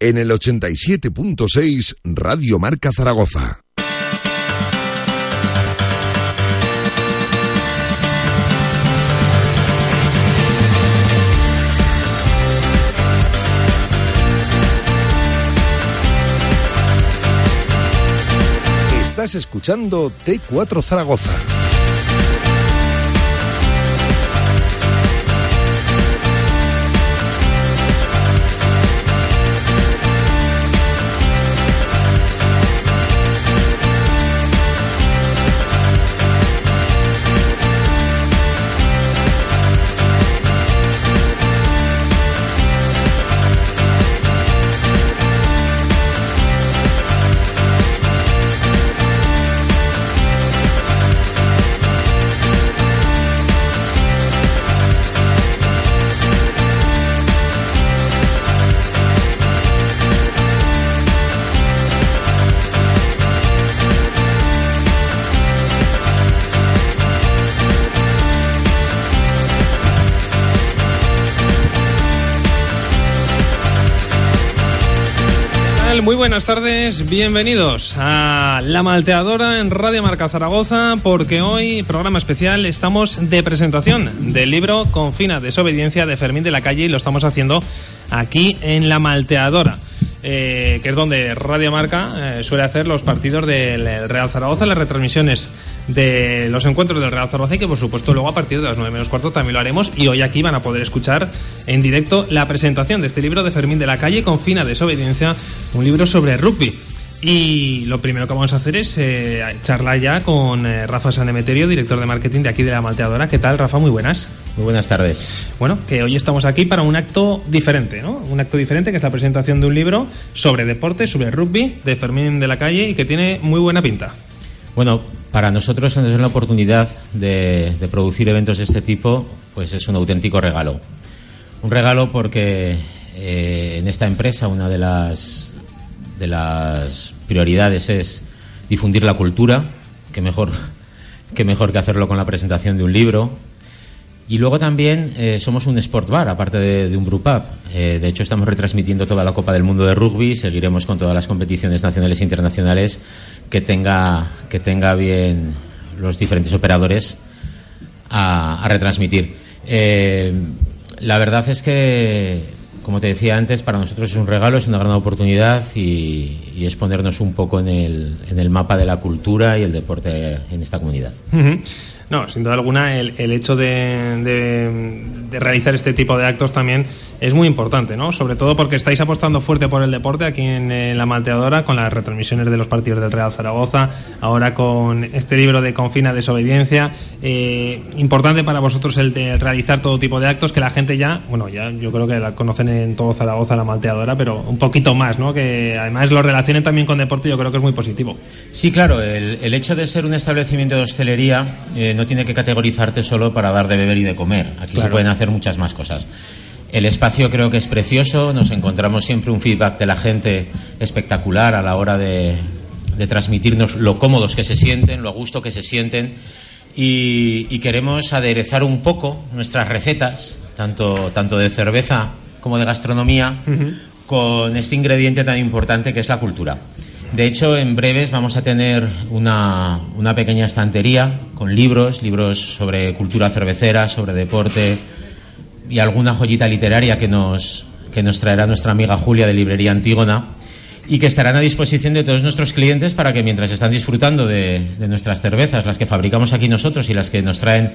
en el 87.6 Radio Marca Zaragoza. Estás escuchando T4 Zaragoza buenas tardes, bienvenidos a La Malteadora en Radio Marca Zaragoza, porque hoy, programa especial, estamos de presentación del libro Confina Desobediencia de Fermín de la Calle y lo estamos haciendo aquí en La Malteadora. Eh, que es donde Radio Marca eh, suele hacer los partidos del Real Zaragoza, las retransmisiones de los encuentros del Real Zaragoza y que por supuesto luego a partir de las 9 menos cuarto también lo haremos y hoy aquí van a poder escuchar en directo la presentación de este libro de Fermín de la Calle con fina desobediencia, un libro sobre rugby. Y lo primero que vamos a hacer es eh, charlar ya con eh, Rafa Sanemeterio, director de marketing de aquí de la Malteadora. ¿Qué tal, Rafa? Muy buenas. Muy buenas tardes. Bueno, que hoy estamos aquí para un acto diferente, ¿no? Un acto diferente que es la presentación de un libro sobre deporte, sobre rugby, de Fermín de la Calle y que tiene muy buena pinta. Bueno, para nosotros es la oportunidad de, producir eventos de este tipo, pues es un auténtico regalo. Un regalo porque eh, en esta empresa una de las, de las prioridades es difundir la cultura, que mejor, que mejor que hacerlo con la presentación de un libro, y luego también eh, somos un sport bar, aparte de, un up. Eh, de hecho, estamos retransmitiendo toda la Copa del Mundo de Rugby. Seguiremos con todas las competiciones nacionales e internacionales que tenga, que tenga bien los diferentes operadores a, retransmitir. Eh, la verdad es que, como te decía antes, para nosotros es un regalo, es una gran oportunidad y, es ponernos un poco en el, en el, mapa de la cultura y el deporte en esta comunidad. No, sin duda alguna, el, el hecho de, de, realizar este tipo de actos también es muy importante, ¿no? Sobre todo porque estáis apostando fuerte por el deporte aquí en, la Malteadora, con las retransmisiones de los partidos del Real Zaragoza, ahora con este libro de Confina Desobediencia. Eh, importante para vosotros el de realizar todo tipo de actos que la gente ya, bueno, ya yo creo que la conocen en todo Zaragoza, la Malteadora, pero un poquito más, ¿no? Que además lo relacionen también con deporte, yo creo que es muy positivo. Sí, claro, el, el hecho de ser un establecimiento de hostelería. No tiene que categorizarte solo para dar de beber y de comer. Aquí se pueden hacer muchas más cosas. El espacio creo que es precioso, nos encontramos siempre un feedback de la gente espectacular a la hora de, transmitirnos lo cómodos que se sienten, lo a gusto que se sienten y, queremos aderezar un poco nuestras recetas, tanto, tanto de cerveza como de gastronomía, con este ingrediente tan importante que es la cultura. De hecho, en breves vamos a tener una, una, pequeña estantería con libros, libros sobre cultura cervecera, sobre deporte y alguna joyita literaria que nos, que nos traerá nuestra amiga Julia de Librería Antígona y que estarán a disposición de todos nuestros clientes para que mientras están disfrutando de, de nuestras cervezas, las que fabricamos aquí nosotros y las que nos traen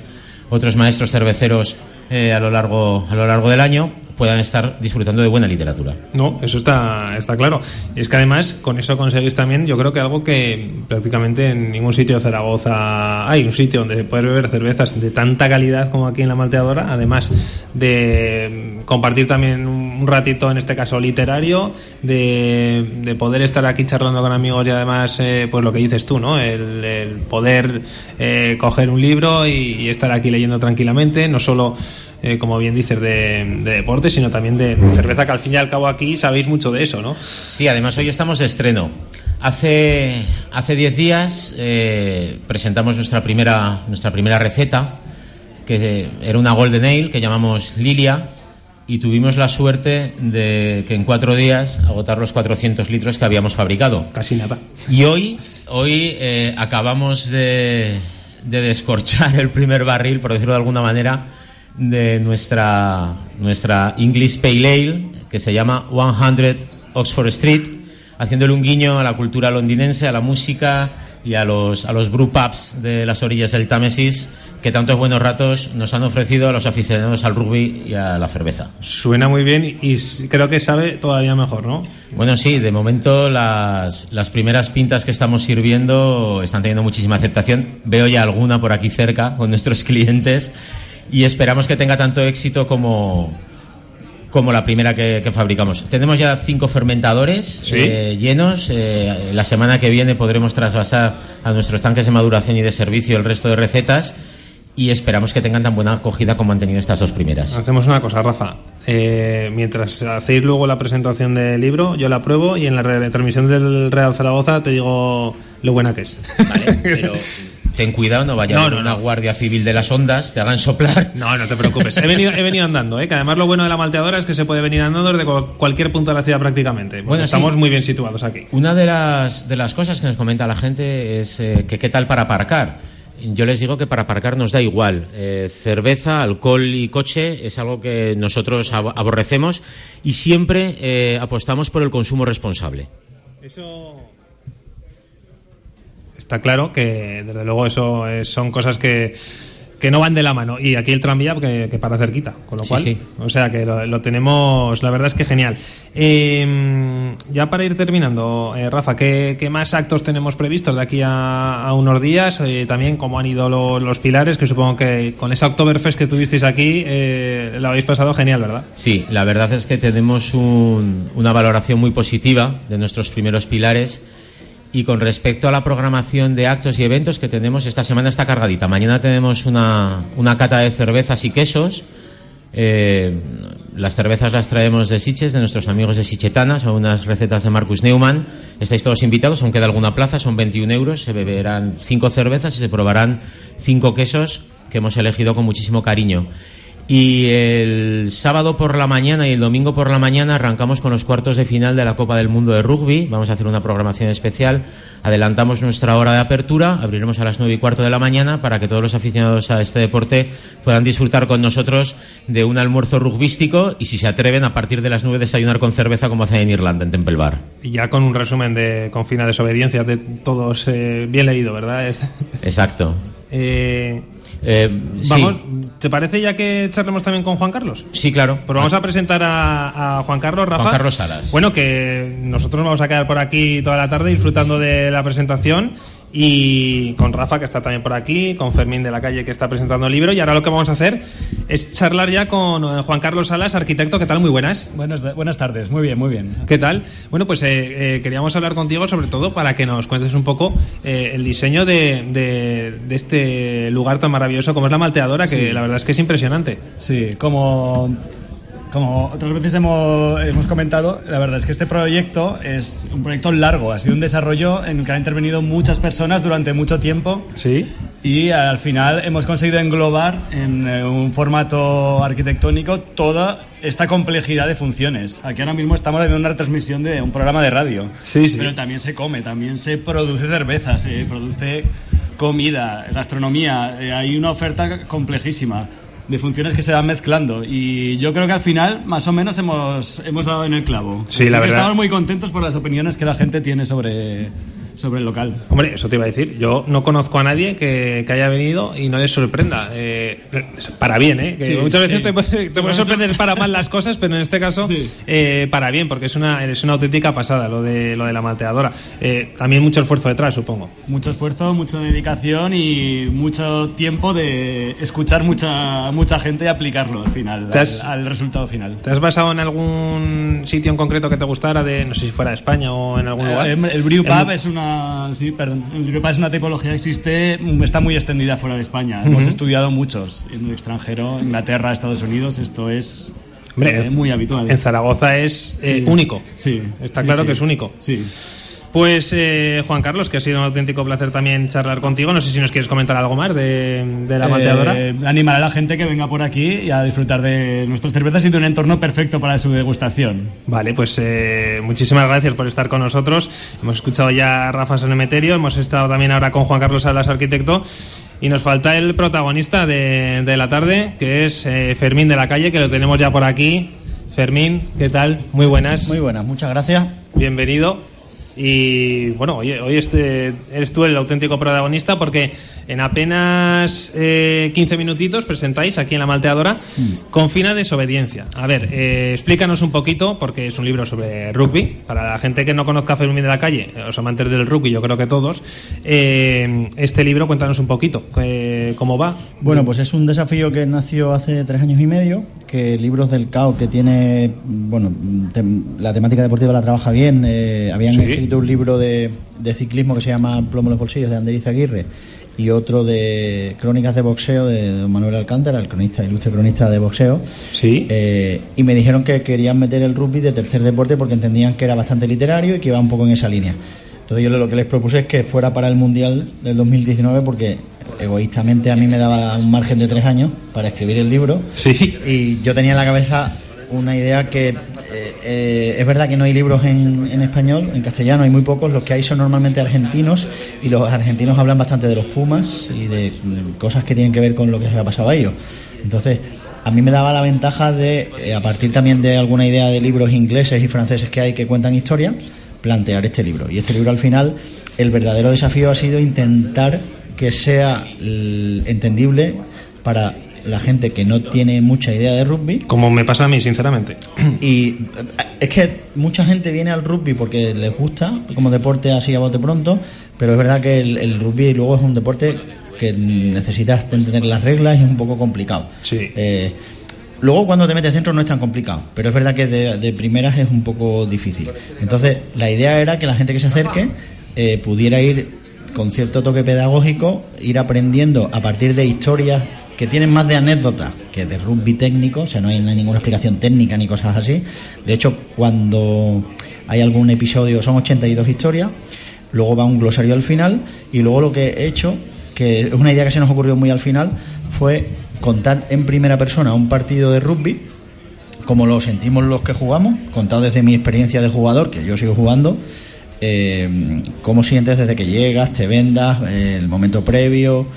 otros maestros cerveceros eh, a, lo largo, a lo largo del año, puedan estar disfrutando de buena literatura. No, eso está, está claro. Y es que además con eso conseguís también, yo creo que algo que prácticamente en ningún sitio de Zaragoza hay, un sitio donde poder beber cervezas de tanta calidad como aquí en la malteadora, además de compartir también un ratito, en este caso literario, de, poder estar aquí charlando con amigos y además, eh, pues lo que dices tú, ¿no? El, poder eh, coger un libro y estar aquí leyendo tranquilamente, no solo eh, como bien dices, de, deporte, sino también de cerveza, que al fin y al cabo aquí sabéis mucho de eso, ¿no? Sí, además hoy estamos de estreno. Hace hace diez días presentamos nuestra primera nuestra primera receta, que era una golden ale que llamamos Lilia, y tuvimos la suerte de que en cuatro días agotar los 400 litros que habíamos fabricado. Casi nada. Y hoy, hoy eh, acabamos de, de descorchar el primer barril, por decirlo de alguna manera, de nuestra, nuestra English Pale Ale, que se llama 100 Oxford Street, haciéndole un guiño a la cultura londinense, a la música y a los, a los brew pubs de las orillas del Támesis que tantos buenos ratos nos han ofrecido a los aficionados al rugby y a la cerveza. Suena muy bien y creo que sabe todavía mejor, ¿no? Bueno, sí, de momento las, las primeras pintas que estamos sirviendo están teniendo muchísima aceptación. Veo ya alguna por aquí cerca con nuestros clientes y esperamos que tenga tanto éxito como, como la primera que, fabricamos. Tenemos ya cinco fermentadores eh, llenos. Eh, la semana que viene podremos trasvasar a nuestros tanques de maduración y de servicio el resto de recetas y esperamos que tengan tan buena acogida como han tenido estas dos primeras. Hacemos una cosa, Rafa. Eh, mientras hacéis luego la presentación del libro, yo la pruebo y en la retransmisión del Real Zaragoza te digo lo buena que es. Vale, pero ten cuidado, no vaya a haber una guardia civil de las ondas, te hagan soplar. No, no te preocupes. He venido, he venido andando, ¿eh? que además lo bueno de la malteadora es que se puede venir andando desde cualquier punto de la ciudad prácticamente. Bueno, estamos muy bien situados aquí. Una de las, de las cosas que nos comenta la gente es eh, que qué tal para aparcar yo les digo que para aparcar nos da igual. Eh, cerveza, alcohol y coche es algo que nosotros aborrecemos y siempre eh, apostamos por el consumo responsable. Eso está claro que, desde luego, eso son cosas que que no van de la mano. Y aquí el tranvía que, para cerquita, con lo cual, o sea que lo, tenemos, la verdad es que genial. Em, ya para ir terminando, eh, Rafa, ¿qué, más actos tenemos previstos de aquí a, unos días? Eh, también cómo han ido los pilares, que supongo que con esa Oktoberfest que tuvisteis aquí, eh, lo habéis pasado genial, ¿verdad? Sí, la verdad es que tenemos una valoración muy positiva de nuestros primeros pilares y con respecto a la programación de actos y eventos que tenemos, esta semana está cargadita. Mañana tenemos una, una cata de cervezas y quesos. Eh, las cervezas las traemos de Siches, de nuestros amigos de Sichetana, son unas recetas de Marcus Neumann. Estáis todos invitados, aunque queda alguna plaza, son 21 euros. Se beberán cinco cervezas y se probarán cinco quesos que hemos elegido con muchísimo cariño. Y el sábado por la mañana y el domingo por la mañana arrancamos con los cuartos de final de la Copa del Mundo de Rugby. Vamos a hacer una programación especial. Adelantamos nuestra hora de apertura, abriremos a las nueve y cuarto de la mañana para que todos los aficionados a este deporte puedan disfrutar con nosotros de un almuerzo rugbístico y si se atreven a partir de las nueve desayunar con cerveza como hacen en Irlanda, en Temple Bar. Y ya con un resumen de con fina desobediencia de todos eh, bien leído, ¿verdad? Exacto. Eh, eh, vamos, ¿te parece ya que charlemos también con Juan Carlos? Sí, claro. Pues vamos a presentar a, Juan Carlos Rafa. Juan Carlos Salas. Bueno, que nosotros vamos a quedar por aquí toda la tarde disfrutando de la presentación y con Rafa, que está también por aquí, con Fermín de la calle, que está presentando el libro. Y ahora lo que vamos a hacer es charlar ya con eh, Juan Carlos Salas, arquitecto. ¿Qué tal? Muy buenas. Buenas, buenas tardes, muy bien, muy bien. ¿Qué tal? Bueno, pues eh, eh, queríamos hablar contigo sobre todo para que nos cuentes un poco el diseño de, de, este lugar tan maravilloso como es la malteadora, que la verdad es que es impresionante. Sí, como como otras veces hemos, hemos, comentado, la verdad es que este proyecto es un proyecto largo, ha sido un desarrollo en el que han intervenido muchas personas durante mucho tiempo. Sí. Y al final hemos conseguido englobar en eh, un formato arquitectónico toda esta complejidad de funciones. Aquí ahora mismo estamos en una retransmisión de un programa de radio. Sí, sí. Pero también se come, también se produce cerveza, se produce comida, gastronomía. Eh, hay una oferta complejísima de funciones que se van mezclando. Y yo creo que al final, más o menos, hemos, hemos dado en el clavo. Sí, la verdad. Estamos muy contentos por las opiniones que la gente tiene sobre, sobre el local. Hombre, eso te iba a decir. Yo no conozco a nadie que, haya venido y no les sorprenda. Eh, para bien, ¿eh? muchas veces te, puede sorprender para mal las cosas, pero en este caso eh, para bien, porque es una, es una auténtica pasada lo de, lo de la malteadora. Eh, también mucho esfuerzo detrás, supongo. Mucho esfuerzo, mucha dedicación y mucho tiempo de escuchar mucha, mucha gente y aplicarlo al final, al, resultado final. ¿Te has basado en algún sitio en concreto que te gustara, de no sé si fuera de España o en algún lugar? El, el Brew Pub es una sí, perdón. El es una tipología que existe, está muy extendida fuera de España. Hemos estudiado muchos en el extranjero, Inglaterra, Estados Unidos, esto es eh, muy habitual. En Zaragoza es eh, único. Sí. Está claro que es único. Sí. Pues eh, Juan Carlos, que ha sido un auténtico placer también charlar contigo. No sé si nos quieres comentar algo más de, de la malteadora. Eh, animar a la gente que venga por aquí y a disfrutar de nuestras cervezas y de un entorno perfecto para su degustación. Vale, pues eh, muchísimas gracias por estar con nosotros. Hemos escuchado ya a Rafa Sonemeterio, hemos estado también ahora con Juan Carlos Salas, arquitecto. Y nos falta el protagonista de, de la tarde, que es eh, Fermín de la Calle, que lo tenemos ya por aquí. Fermín, ¿qué tal? Muy buenas. Muy buenas, muchas gracias. Bienvenido. Y bueno, hoy, hoy este, eres tú el auténtico protagonista porque en apenas eh, 15 minutitos presentáis aquí en la malteadora Confina de desobediencia. A ver, eh, explícanos un poquito, porque es un libro sobre rugby. Para la gente que no conozca Fermín de la calle, los amantes del rugby, yo creo que todos, eh, este libro, cuéntanos un poquito, eh, ¿cómo va? Bueno, pues es un desafío que nació hace tres años y medio, que Libros del Cao, que tiene, bueno, tem- la temática deportiva la trabaja bien, eh, habían Sí. Escrito un libro de, de ciclismo que se llama Plomo en los bolsillos, de Andrés Aguirre, y otro de crónicas de boxeo de don Manuel Alcántara, el cronista, ilustre cronista de boxeo. Sí. Eh, y me dijeron que querían meter el rugby de tercer deporte porque entendían que era bastante literario y que iba un poco en esa línea. Entonces yo lo que les propuse es que fuera para el Mundial del 2019 porque egoístamente a mí me daba un margen de tres años para escribir el libro Sí. y yo tenía en la cabeza una idea que eh, eh, es verdad que no hay libros en, español, en castellano hay muy pocos, los que hay son normalmente argentinos y los argentinos hablan bastante de los Pumas y de cosas que tienen que ver con lo que se ha pasado a ellos. Entonces, a mí me daba la ventaja de, eh, a partir también de alguna idea de libros ingleses y franceses que hay que cuentan historia, plantear este libro. Y este libro al final, el verdadero desafío ha sido intentar que sea entendible para la gente que no tiene mucha idea de rugby Como me pasa a mí, sinceramente. y es que mucha gente viene al rugby porque les gusta como deporte así a bote pronto, pero es verdad que el, el rugby luego es un deporte que necesitas entender las reglas y es un poco complicado. Sí. Eh, luego cuando te metes dentro no es tan complicado, pero es verdad que de, de primeras es un poco difícil. Entonces la idea era que la gente que se acerque eh, pudiera ir con cierto toque pedagógico, ir aprendiendo a partir de historias que tienen más de anécdotas que de rugby técnico, o sea, no hay ninguna explicación técnica ni cosas así. De hecho, cuando hay algún episodio, son 82 historias, luego va un glosario al final y luego lo que he hecho, que es una idea que se nos ocurrió muy al final, fue contar en primera persona un partido de rugby, como lo sentimos los que jugamos, contado desde mi experiencia de jugador, que yo sigo jugando, eh, cómo sientes desde que llegas, te vendas, eh, el momento previo,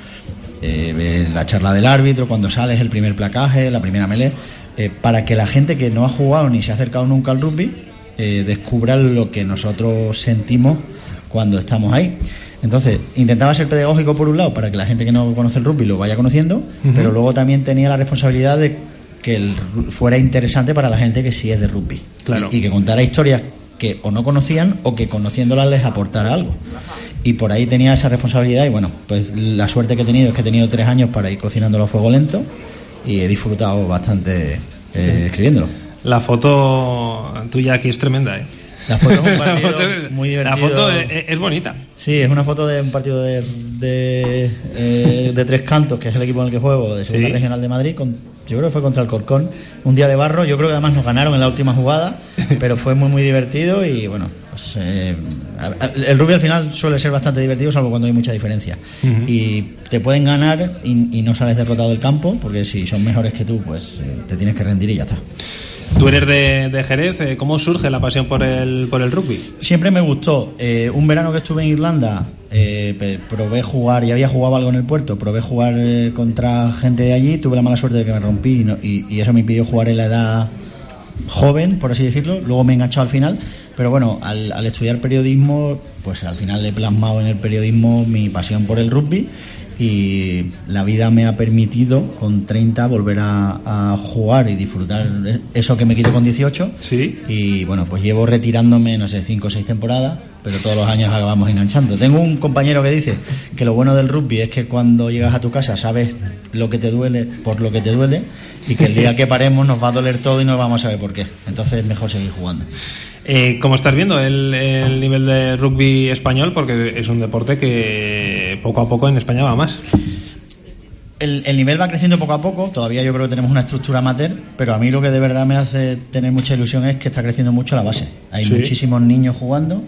eh, la charla del árbitro, cuando sales, el primer placaje, la primera melee, eh, para que la gente que no ha jugado ni se ha acercado nunca al rugby eh, descubra lo que nosotros sentimos cuando estamos ahí. Entonces, intentaba ser pedagógico por un lado para que la gente que no conoce el rugby lo vaya conociendo, pero luego también tenía la responsabilidad de que el fuera interesante para la gente que sí es de rugby. Claro. Y, y que contara historias que o no conocían o que conociéndolas les aportara algo. Y por ahí tenía esa responsabilidad y bueno, pues la suerte que he tenido es que he tenido tres años para ir cocinándolo a fuego lento y he disfrutado bastante eh, escribiéndolo. La foto tuya aquí es tremenda, ¿eh? La foto es un La partido foto- La es, es bonita. Sí, es una foto de un partido de, de, eh, de Tres Cantos, que es el equipo en el que juego, de Segunda Sí. Regional de Madrid. Con, yo creo que fue contra el Corcón. Un día de barro, yo creo que además nos ganaron en la última jugada, pero fue muy, muy divertido y bueno, pues, eh, el rugby al final suele ser bastante divertido, salvo cuando hay mucha diferencia. Y te pueden ganar y, y no sales derrotado del campo, porque si son mejores que tú, pues eh, te tienes que rendir y ya está. Tú eres de, de Jerez, eh, ¿cómo surge la pasión por el, por el rugby? Siempre me gustó. Eh, un verano que estuve en Irlanda, eh, probé jugar, y había jugado algo en el puerto, probé jugar eh, contra gente de allí, tuve la mala suerte de que me rompí y, no- y- y eso me impidió jugar en la edad joven, por así decirlo. Luego me he enganchado al final, pero bueno, al, al estudiar periodismo, pues al final he plasmado en el periodismo mi pasión por el rugby y la vida me ha permitido con 30 volver a, a jugar y disfrutar eso que me quité con 18 Sí. y bueno, pues llevo retirándome, no sé, cinco o seis temporadas, pero todos los años acabamos enganchando. Tengo un compañero que dice que lo bueno del rugby es que cuando llegas a tu casa sabes lo que te duele por lo que te duele y que el día que paremos nos va a doler todo y no vamos a saber por qué. Entonces es mejor seguir jugando. Eh, ¿Cómo estás viendo el, el nivel de rugby español? Porque es un deporte que poco a poco en España va más. El, el nivel va creciendo poco a poco, todavía yo creo que tenemos una estructura amateur, pero a mí lo que de verdad me hace tener mucha ilusión es que está creciendo mucho la base. Hay Sí. muchísimos niños jugando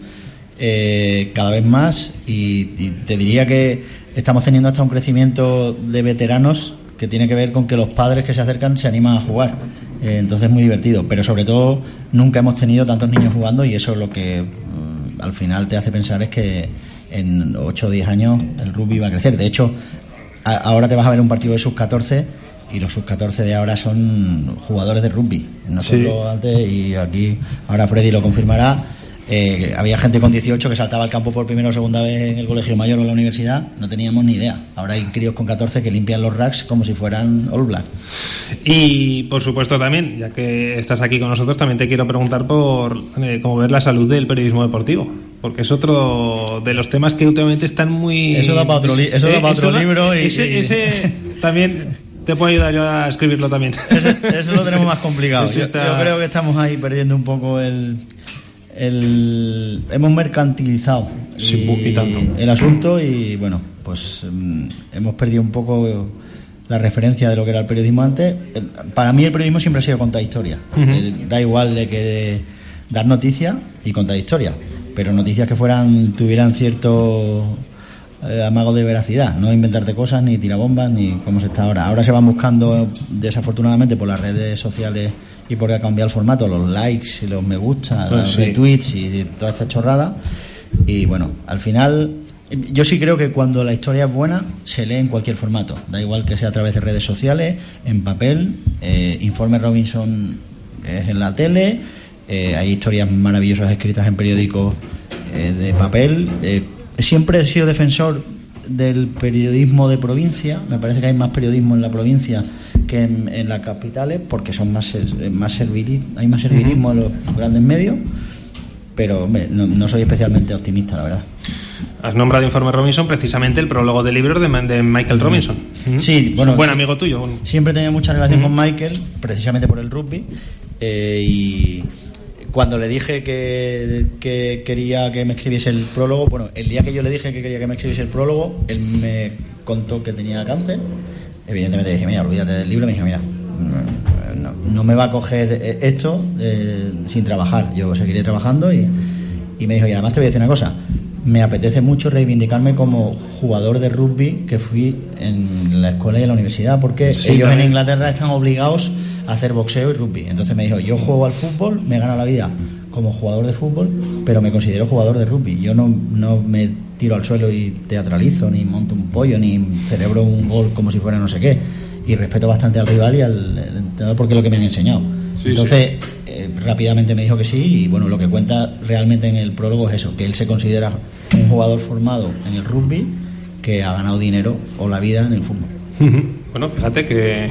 eh, cada vez más y, te diría que estamos teniendo hasta un crecimiento de veteranos que tiene que ver con que los padres que se acercan se animan a jugar. Eh, entonces es muy divertido, pero sobre todo nunca hemos tenido tantos niños jugando y eso es lo que mm, al final te hace pensar es que en 8 o 10 años el rugby va a crecer. De hecho, ahora te vas a ver un partido de sus 14 y los sub-14 de ahora son jugadores de rugby. Nosotros antes, y aquí ahora Freddy lo confirmará, eh, había gente con 18 que saltaba al campo por primera o segunda vez en el colegio mayor o en la universidad, no teníamos ni idea. Ahora hay críos con 14 que limpian los racks como si fueran All Black. Y por supuesto también, ya que estás aquí con nosotros, también te quiero preguntar por eh, cómo ver la salud del periodismo deportivo, porque es otro de los temas que últimamente están muy... Eso da para otro, eso da para otro eh, libro y... ese también te puedo ayudar yo a escribirlo también. Eso, lo tenemos más complicado. Yo, creo que estamos ahí perdiendo un poco el. El hemos mercantilizado el asunto y bueno, pues mm, hemos perdido un poco la referencia de lo que era el periodismo antes. Eh, para mí el periodismo siempre ha sido contar historia. Eh, da igual de que dar noticias y contar historia, pero noticias que fueran tuvieran cierto eh, amago de veracidad, no inventarte cosas ni tirabombas ni como se está ahora. Ahora se van buscando, desafortunadamente, por las redes sociales y porque ha cambiado el formato, los likes y los me gusta, pues los retweets y toda esta chorrada. Y bueno, al final, yo sí creo que cuando la historia es buena, se lee en cualquier formato. Da igual que sea a través de redes sociales, en papel, eh, Informe Robinson es en la tele, eh, hay historias maravillosas escritas en periódicos de papel siempre he sido defensor del periodismo de provincia. Me parece que hay más periodismo en la provincia que en, las capitales porque son más, más hay más servilismo en los grandes medios. Pero no, soy especialmente optimista, la verdad. Has nombrado Informe Robinson precisamente el prólogo del libro de, Michael Robinson. Sí, bueno. Buen amigo tuyo. Siempre he tenido mucha relación con Michael, precisamente por el rugby. Eh, y cuando le dije que, quería que me escribiese el prólogo, bueno, el día que yo le dije que quería que me escribiese el prólogo, él me contó que tenía cáncer. Evidentemente dije, mira, olvídate del libro. Me dije, mira, no, me va a coger esto eh, sin trabajar. Yo seguiré trabajando y, y me dijo, y además te voy a decir una cosa. Me apetece mucho reivindicarme como jugador de rugby que fui en la escuela y en la universidad, porque ellos en Inglaterra están obligados hacer boxeo y rugby. Entonces me dijo, yo juego al fútbol, me gano la vida como jugador de fútbol, pero me considero jugador de rugby. Yo no, no me tiro al suelo y teatralizo, ni monto un pollo, ni celebro un gol como si fuera no sé qué. Y respeto bastante al rival y al entrenador porque es lo que me han enseñado. Entonces, eh, rápidamente me dijo que sí y bueno, lo que cuenta realmente en el prólogo es eso, que él se considera un jugador formado en el rugby que ha ganado dinero o la vida en el fútbol. Bueno, fíjate que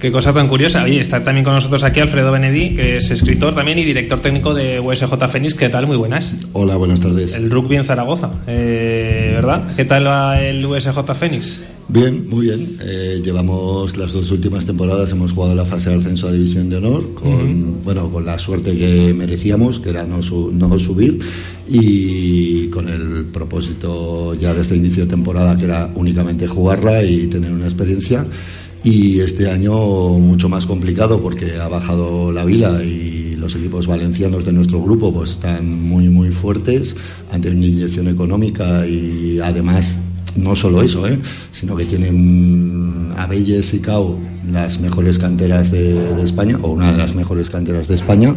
Qué cosa tan curiosa. Y está también con nosotros aquí Alfredo Benedí, que es escritor también y director técnico de USJ Fénix. ¿Qué tal? Muy buenas. Hola, buenas tardes. El rugby en Zaragoza, eh, ¿verdad? ¿Qué tal va el USJ Fénix? Bien, muy bien. Eh, llevamos las dos últimas temporadas, hemos jugado la fase de ascenso a División de Honor, con, bueno, con la suerte que merecíamos, que era no, no subir, y con el propósito ya desde el inicio de temporada, que era únicamente jugarla y tener una experiencia y este año mucho más complicado porque ha bajado la vila y los equipos valencianos de nuestro grupo pues están muy muy fuertes ante una inyección económica y además no solo eso, ¿eh? sino que tienen Abelles y Cau las mejores canteras de, España o una de las mejores canteras de España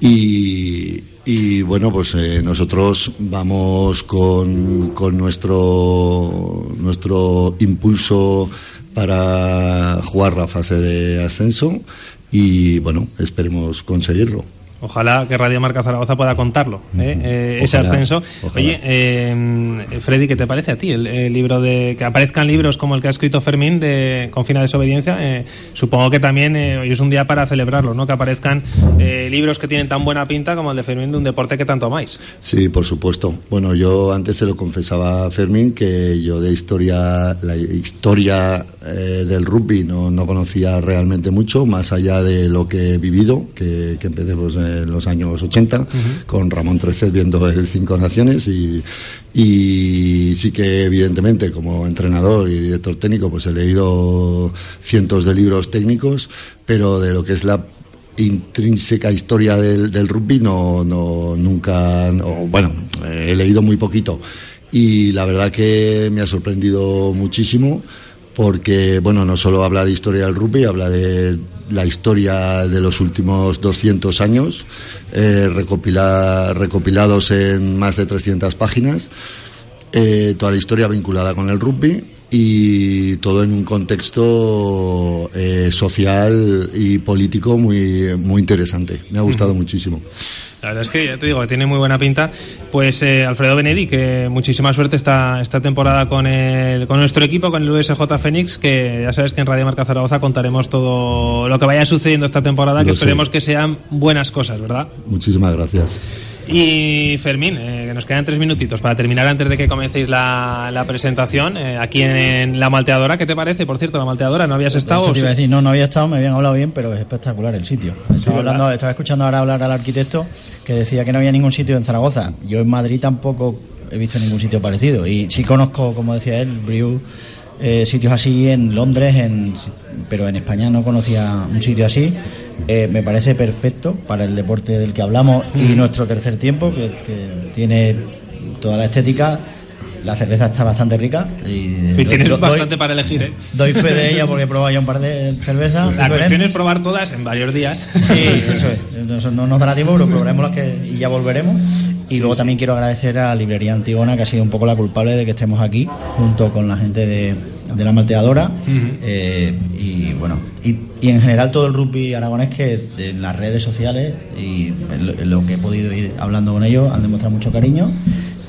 y, bueno, pues eh, nosotros vamos con, con nuestro, nuestro impulso para jugar la fase de ascenso y bueno, esperemos conseguirlo. Ojalá que Radio Marca Zaragoza pueda contarlo, ¿eh? Eh, ese ascenso. Oye, eh, Freddy, ¿qué te parece a ti el, libro de que aparezcan libros como el que ha escrito Fermín de Confina Desobediencia? supongo que también hoy es un día para celebrarlo, ¿no? Que aparezcan libros que tienen tan buena pinta como el de Fermín de un deporte que tanto amáis. Sí, por supuesto. Bueno, yo antes se lo confesaba a Fermín que yo de historia, la historia del rugby no, no, conocía realmente mucho, más allá de lo que he vivido, que, que empecé pues, en los años 80, con Ramón Trecet viendo el Cinco Naciones y, y sí que evidentemente como entrenador y director técnico pues he leído cientos de libros técnicos, pero de lo que es la intrínseca historia del, rugby no, no nunca bueno he leído muy poquito. Y la verdad que me ha sorprendido muchísimo porque, bueno, no solo habla de historia del rugby, habla de la historia de los últimos 200 años, eh, recopilados en más de 300 páginas, eh, toda la historia vinculada con el rugby y todo en un contexto eh, social y político muy, muy interesante. Me ha gustado muchísimo. La verdad es que ya te digo que tiene muy buena pinta. Pues eh, Alfredo Benedi, que muchísima suerte esta, esta temporada con, el, con nuestro equipo, con el USJ Fénix, que ya sabes que en Radio Marca Zaragoza contaremos todo lo que vaya sucediendo esta temporada, que esperemos que sean buenas cosas, ¿verdad? Muchísimas gracias. Y Fermín, eh, que nos quedan tres minutitos para terminar antes de que comencéis la, la presentación eh, aquí en, La Malteadora. ¿Qué te parece, por cierto, La Malteadora? ¿No habías estado? Te iba a decir, no, no había estado, me habían hablado bien, pero es espectacular el sitio. Estaba, hablando, estaba escuchando ahora hablar al arquitecto que decía que no había ningún sitio en Zaragoza. Yo en Madrid tampoco he visto ningún sitio parecido. Y sí conozco, como decía él, Briu, eh, sitios así en Londres, en, pero en España no conocía un sitio así. Eh, me parece perfecto para el deporte del que hablamos y nuestro tercer tiempo, que, tiene toda la estética. La cerveza está bastante rica. Y tienes bastante para elegir, ¿eh? Doy fe de ella porque he probado ya un par de cervezas. La cuestión es probar todas en varios días. Sí, eso es. No, nos dará tiempo, pero probaremos las que y ya volveremos. Y luego también quiero agradecer a Librería Antigona, que ha sido un poco la culpable de que estemos aquí, junto con la gente de, la malteadora. Eh, y bueno, y, en general todo el rugby aragonés que en las redes sociales y lo, que he podido ir hablando con ellos han demostrado mucho cariño.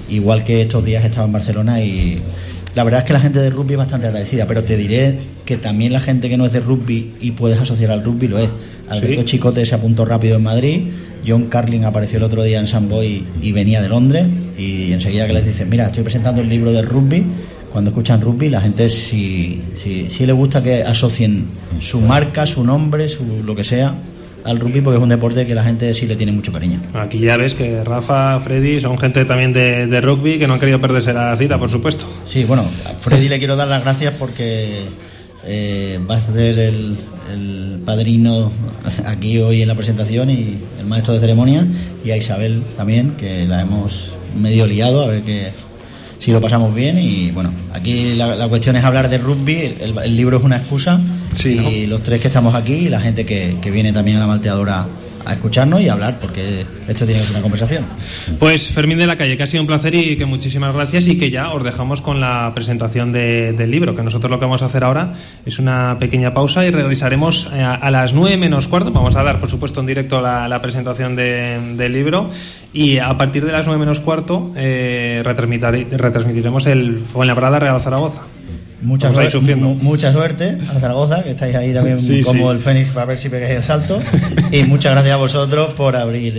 Igual que estos días he estado en Barcelona y la verdad es que la gente de rugby es bastante agradecida, pero te diré que también la gente que no es de rugby y puedes asociar al rugby lo es. Alberto Chicote se apuntó rápido en Madrid, John Carlin apareció el otro día en San Boy y venía de Londres y enseguida que les dicen, mira, estoy presentando el libro de rugby, cuando escuchan rugby la gente sí, sí, sí le gusta que asocien su marca, su nombre, su lo que sea al rugby porque es un deporte que la gente sí le tiene mucho cariño. Aquí ya ves que Rafa, Freddy son gente también de, rugby que no han querido perderse la cita, por supuesto. Sí, bueno, a Freddy le quiero dar las gracias porque eh, va a ser el, el padrino aquí hoy en la presentación y el maestro de ceremonia y a Isabel también que la hemos medio liado a ver que si lo pasamos bien y bueno aquí la, cuestión es hablar de rugby el, libro es una excusa y los tres que estamos aquí y la gente que, que viene también a la malteadora a escucharnos y a hablar, porque esto tiene que ser una conversación. Pues Fermín de la Calle, que ha sido un placer y que muchísimas gracias y que ya os dejamos con la presentación del libro, que nosotros lo que vamos a hacer ahora es una pequeña pausa y regresaremos eh, a, las nueve menos cuarto. Vamos a dar, por supuesto, en directo la, presentación del libro y a partir de las nueve menos cuarto eh, retransmitiremos el Fuenlabrada Real Zaragoza. Mucha, suerte, mucha suerte a Zaragoza, que estáis ahí también como el Fénix para ver si pegáis el salto. y muchas gracias a vosotros por abrir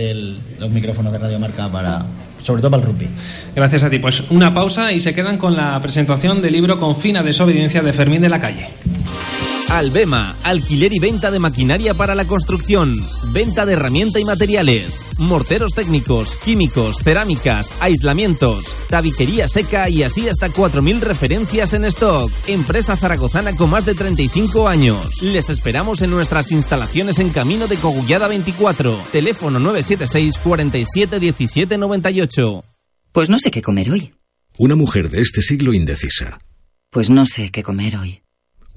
los micrófonos de Radio Marca para, sobre todo para el rugby. Gracias a ti. Pues una pausa y se quedan con la presentación del libro Con fina desobediencia de Fermín de la Calle. Albema, alquiler y venta de maquinaria para la construcción, venta de herramienta y materiales, morteros técnicos, químicos, cerámicas, aislamientos, tabiquería seca y así hasta 4.000 referencias en stock. Empresa zaragozana con más de 35 años. Les esperamos en nuestras instalaciones en Camino de Cogullada 24, teléfono 976 47 17 98. Pues no sé qué comer hoy. Una mujer de este siglo indecisa. Pues no sé qué comer hoy.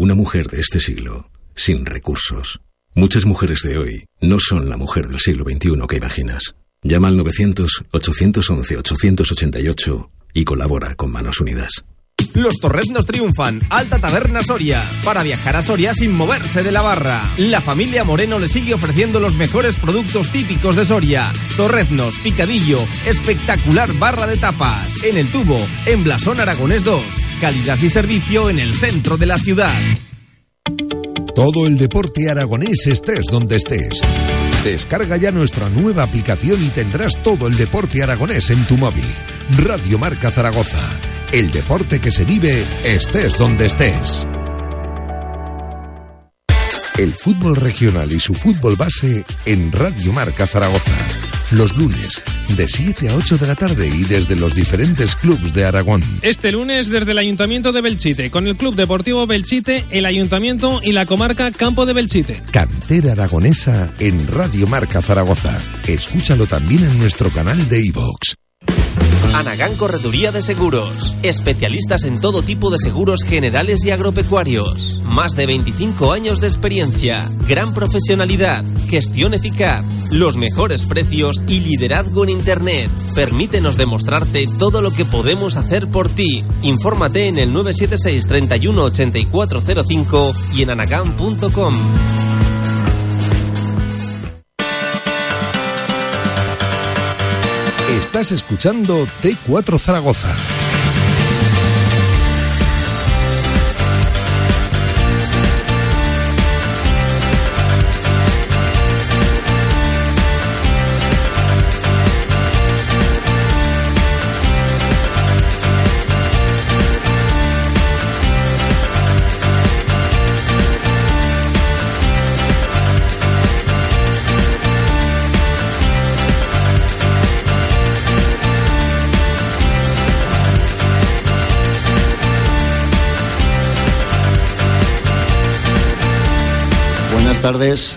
Una mujer de este siglo, sin recursos. Muchas mujeres de hoy no son la mujer del siglo XXI que imaginas. Llama al 900-811-888 y colabora con Manos Unidas. Los torreznos triunfan. Alta Taberna Soria. Para viajar a Soria sin moverse de la barra. La familia Moreno le sigue ofreciendo los mejores productos típicos de Soria. Torreznos, picadillo, espectacular barra de tapas. En el tubo, en Blasón Aragonés 2 calidad y servicio en el centro de la ciudad. Todo el deporte aragonés estés donde estés. Descarga ya nuestra nueva aplicación y tendrás todo el deporte aragonés en tu móvil. Radio Marca Zaragoza. El deporte que se vive estés donde estés. El fútbol regional y su fútbol base en Radio Marca Zaragoza los lunes de 7 a 8 de la tarde y desde los diferentes clubes de Aragón. Este lunes desde el Ayuntamiento de Belchite, con el Club Deportivo Belchite, el Ayuntamiento y la comarca Campo de Belchite. Cantera aragonesa en Radio Marca Zaragoza. Escúchalo también en nuestro canal de iVox. Anagán Correduría de Seguros. Especialistas en todo tipo de seguros generales y agropecuarios. Más de 25 años de experiencia. Gran profesionalidad. Gestión eficaz. Los mejores precios y liderazgo en Internet. Permítenos demostrarte todo lo que podemos hacer por ti. Infórmate en el 976 31 8405 y en anagán.com. Estás escuchando T4 Zaragoza. Tardes.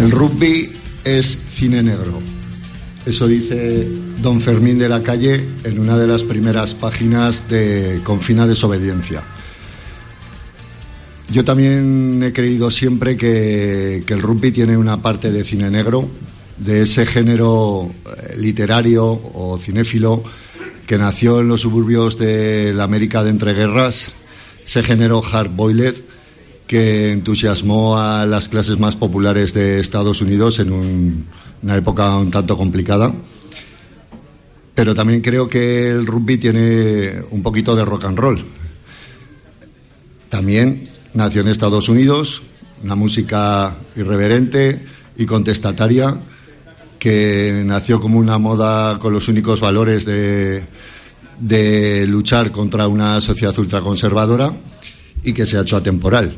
El rugby es cine negro. Eso dice don Fermín de la Calle en una de las primeras páginas de Confina Desobediencia. Yo también he creído siempre que, el rugby tiene una parte de cine negro, de ese género eh, literario o cinéfilo que nació en los suburbios de la América de entreguerras, ese género hard-boiled que entusiasmó a las clases más populares de Estados Unidos en una época un tanto complicada. Pero también creo que el rugby tiene un poquito de rock and roll. También nació en Estados Unidos, una música irreverente y contestataria que nació como una moda con los únicos valores de, de luchar contra una sociedad ultraconservadora y que se ha hecho atemporal.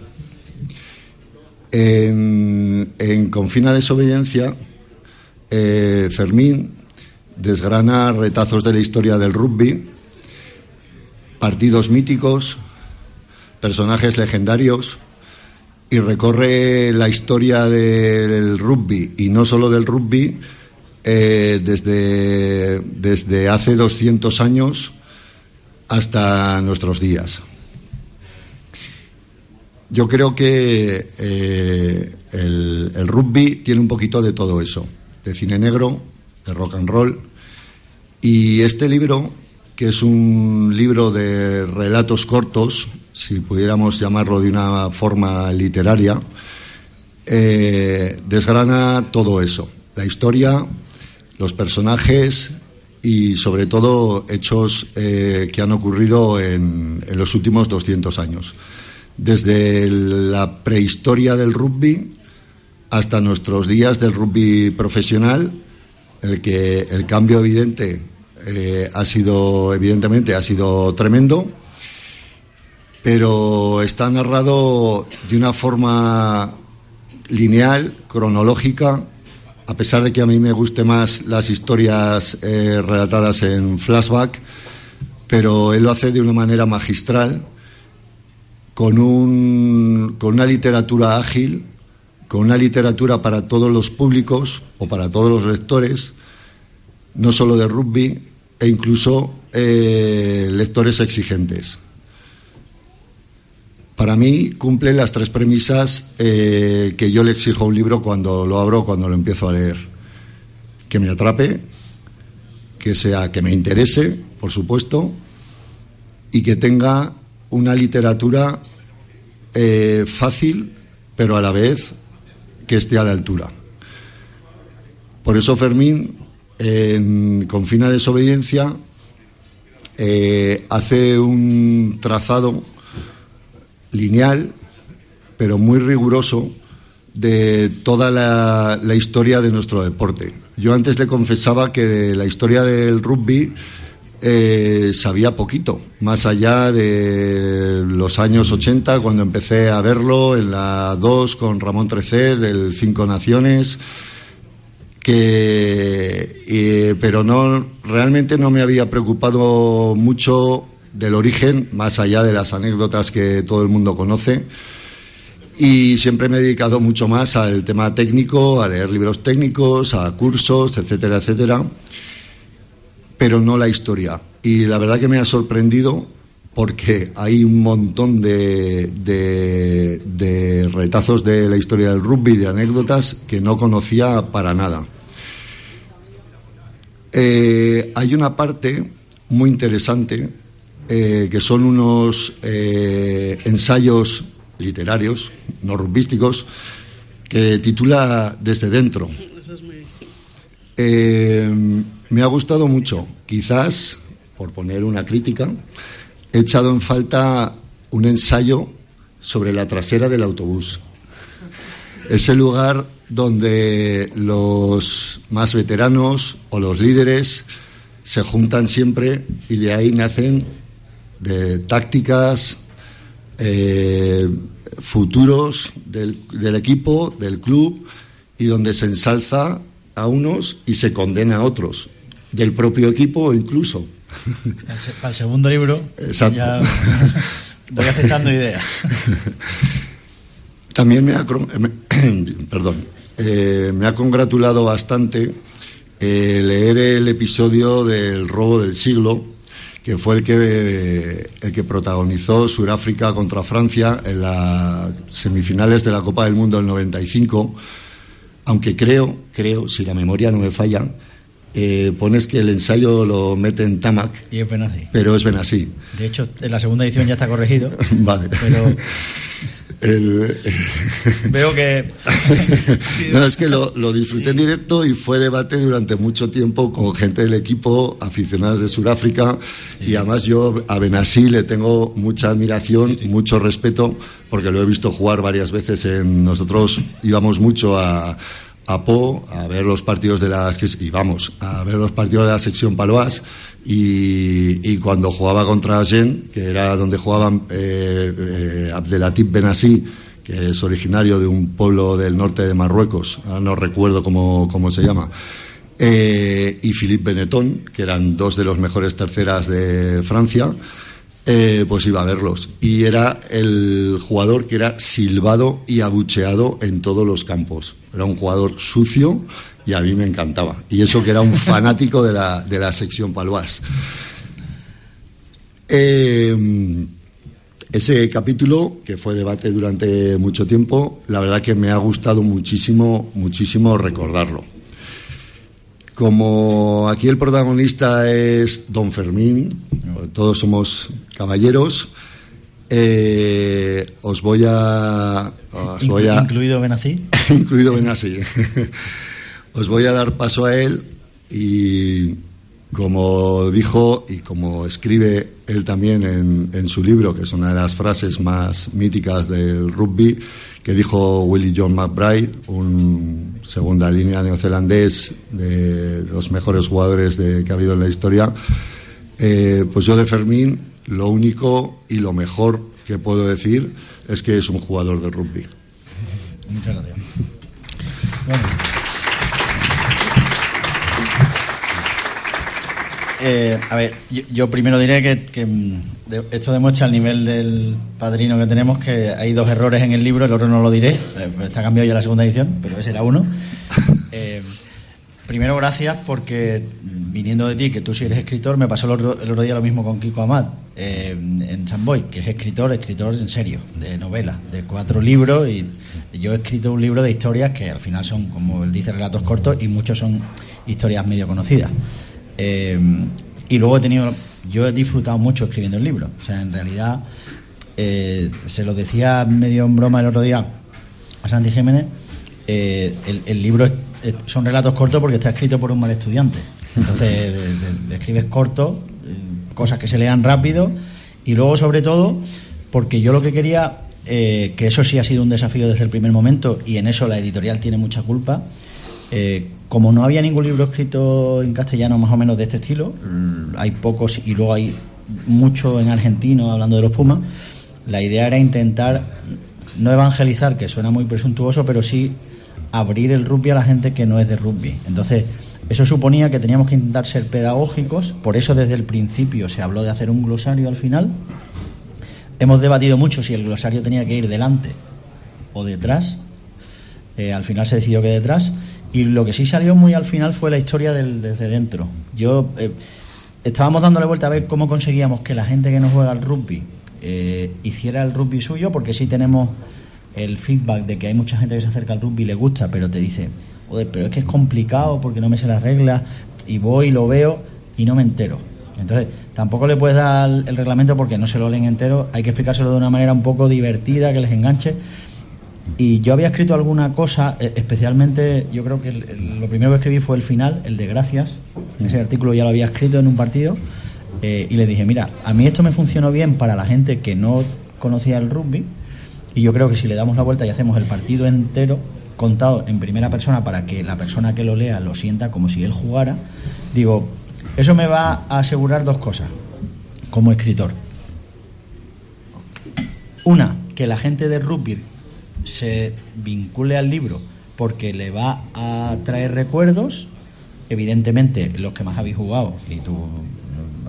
En, Confina Desobediencia, eh, Fermín desgrana retazos de la historia del rugby, partidos míticos, personajes legendarios y recorre la historia del rugby y no solo del rugby eh, desde, desde hace 200 años hasta nuestros días. Yo creo que eh, el, rugby tiene un poquito de todo eso, de cine negro, de rock and roll. Y este libro, que es un libro de relatos cortos, si pudiéramos llamarlo de una forma literaria, eh, desgrana todo eso, la historia, los personajes y sobre todo hechos eh, que han ocurrido en, los últimos 200 años desde la prehistoria del rugby hasta nuestros días del rugby profesional, el que el cambio evidente eh, ha sido, evidentemente, ha sido tremendo, pero está narrado de una forma lineal, cronológica, a pesar de que a mí me guste más las historias eh, relatadas en flashback, pero él lo hace de una manera magistral con, un, con una literatura ágil, con una literatura para todos los públicos o para todos los lectores, no solo de rugby, e incluso eh, lectores exigentes. Para mí cumple las tres premisas eh, que yo le exijo a un libro cuando lo abro, cuando lo empiezo a leer. Que me atrape, que sea que me interese, por supuesto, y que tenga una literatura eh, fácil, pero a la vez que esté a la altura. Por eso Fermín, en Confina Desobediencia, eh, hace un trazado lineal, pero muy riguroso, de toda la, la, historia de nuestro deporte. Yo antes le confesaba que la historia del rugby eh, sabía poquito, más allá de los años 80, cuando empecé a verlo en la 2 con Ramón Trecé, del Cinco Naciones, que, pero no, realmente no me había preocupado mucho del origen, más allá de las anécdotas que todo el mundo conoce. Y siempre me he dedicado mucho más al tema técnico, a leer libros técnicos, a cursos, etcétera, etcétera. Pero no la historia. Y la verdad que me ha sorprendido porque hay un montón de, de, retazos de la historia del rugby, de anécdotas que no conocía para nada. Eh, hay una parte muy interesante eh, que son unos eh, ensayos literarios, no rugbísticos, que titula Desde dentro. Me ha gustado mucho. Quizás, por poner una crítica, he echado en falta un ensayo sobre la trasera del autobús. Ese lugar donde los más veteranos o los líderes se juntan siempre y de ahí nacen de tácticas, eh, futuros del, del, equipo, del club, y donde se ensalza a unos y se condena a otros, del propio equipo incluso. Para el segundo libro, Ya voy aceptando ideas. También me ha, perdón, eh, me ha congratulado bastante eh, leer el episodio del robo del siglo, que fue el que, el que protagonizó Sudáfrica contra Francia en las semifinales de la Copa del Mundo del 95, aunque creo, creo, si la memoria no me falla, eh, pones que el ensayo lo mete en Tamac. Y es Benassi. Pero es Benassi. De hecho, en la segunda edición ya está corregido. vale. Pero. Veo que. no, es que lo, disfruté en directo y fue debate durante mucho tiempo con gente del equipo, aficionados de Sudáfrica. Y además, yo a Benassi le tengo mucha admiración, mucho respeto, porque lo he visto jugar varias veces. En, nosotros íbamos mucho a a Po a ver los partidos de la y vamos a ver los partidos de la sección Paloas y, cuando jugaba contra Gen que era donde jugaban eh, eh, Abdelatif Benassi que es originario de un pueblo del norte de Marruecos no recuerdo cómo, cómo se llama eh, y Philippe Benetton que eran dos de los mejores terceras de Francia eh, pues iba a verlos. Y era el jugador que era silbado y abucheado en todos los campos. Era un jugador sucio y a mí me encantaba. Y eso que era un fanático de la, de la sección Palois. Eh, ese capítulo, que fue debate durante mucho tiempo, la verdad que me ha gustado muchísimo, muchísimo recordarlo. Como aquí el protagonista es Don Fermín, todos somos caballeros, eh, os voy a. Os voy a ¿Incluido Benasí? incluido Benasí. os voy a dar paso a él y, como dijo y como escribe él también en, en su libro, que es una de las frases más míticas del rugby, que dijo Willie John McBride, un segunda línea neozelandés de los mejores jugadores de, que ha habido en la historia. Eh, pues yo de Fermín, lo único y lo mejor que puedo decir es que es un jugador de rugby. Muchas gracias. Eh, a ver, yo, primero diré que, mm, esto demuestra el nivel del padrino que tenemos, que hay dos errores en el libro, el otro no lo diré, eh, está cambiado ya la segunda edición, pero ese era uno. Eh, primero, gracias porque mm, viniendo de ti, que tú sí eres escritor, me pasó el otro, día lo mismo con Kiko Amat en San Boy, que es escritor, escritor en serio, de novela, de cuatro libros, y yo he escrito un libro de historias que al final son, como él dice, relatos cortos y muchos son historias medio conocidas. Eh, y luego he tenido, yo he disfrutado mucho escribiendo el libro. O sea, en realidad, eh, se lo decía medio en broma el otro día a Santi Jiménez, eh, el, libro son relatos cortos porque está escrito por un mal estudiante. Entonces, escribes corto, cosas que se lean rápido, y luego, sobre todo, porque yo lo que quería, que eso sí ha sido un desafío desde el primer momento, y en eso la editorial tiene mucha culpa, eh, como no había ningún libro escrito en castellano más o menos de este estilo, mm, hay pocos y luego hay mucho en argentino hablando de los Pumas, la idea era intentar no evangelizar, que suena muy presuntuoso, pero sí abrir el rugby a la gente que no es de rugby. Entonces, eso suponía que teníamos que intentar ser pedagógicos, por eso desde el principio se habló de hacer un glosario al final. Hemos debatido mucho si el glosario tenía que ir delante o detrás. Eh, al final se decidió que detrás. Y lo que sí salió muy al final fue la historia del desde dentro. Yo, eh, estábamos dándole vuelta a ver cómo conseguíamos que la gente que no juega al rugby eh, hiciera el rugby suyo, porque sí tenemos el feedback de que hay mucha gente que se acerca al rugby y le gusta, pero te dice, joder, pero es que es complicado porque no me sé las reglas y voy y lo veo y no me entero. Entonces, tampoco le puedes dar el reglamento porque no se lo leen entero, hay que explicárselo de una manera un poco divertida, que les enganche. Y yo había escrito alguna cosa, eh, especialmente, yo creo que lo primero que escribí fue el final, el de gracias. Ese artículo ya lo había escrito en un partido. Eh, y le dije, mira, a mí esto me funcionó bien para la gente que no conocía el rugby. Y yo creo que si le damos la vuelta y hacemos el partido entero, contado en primera persona para que la persona que lo lea lo sienta como si él jugara, digo, eso me va a asegurar dos cosas como escritor. Una, que la gente de rugby se vincule al libro porque le va a traer recuerdos, evidentemente los que más habéis jugado, y tú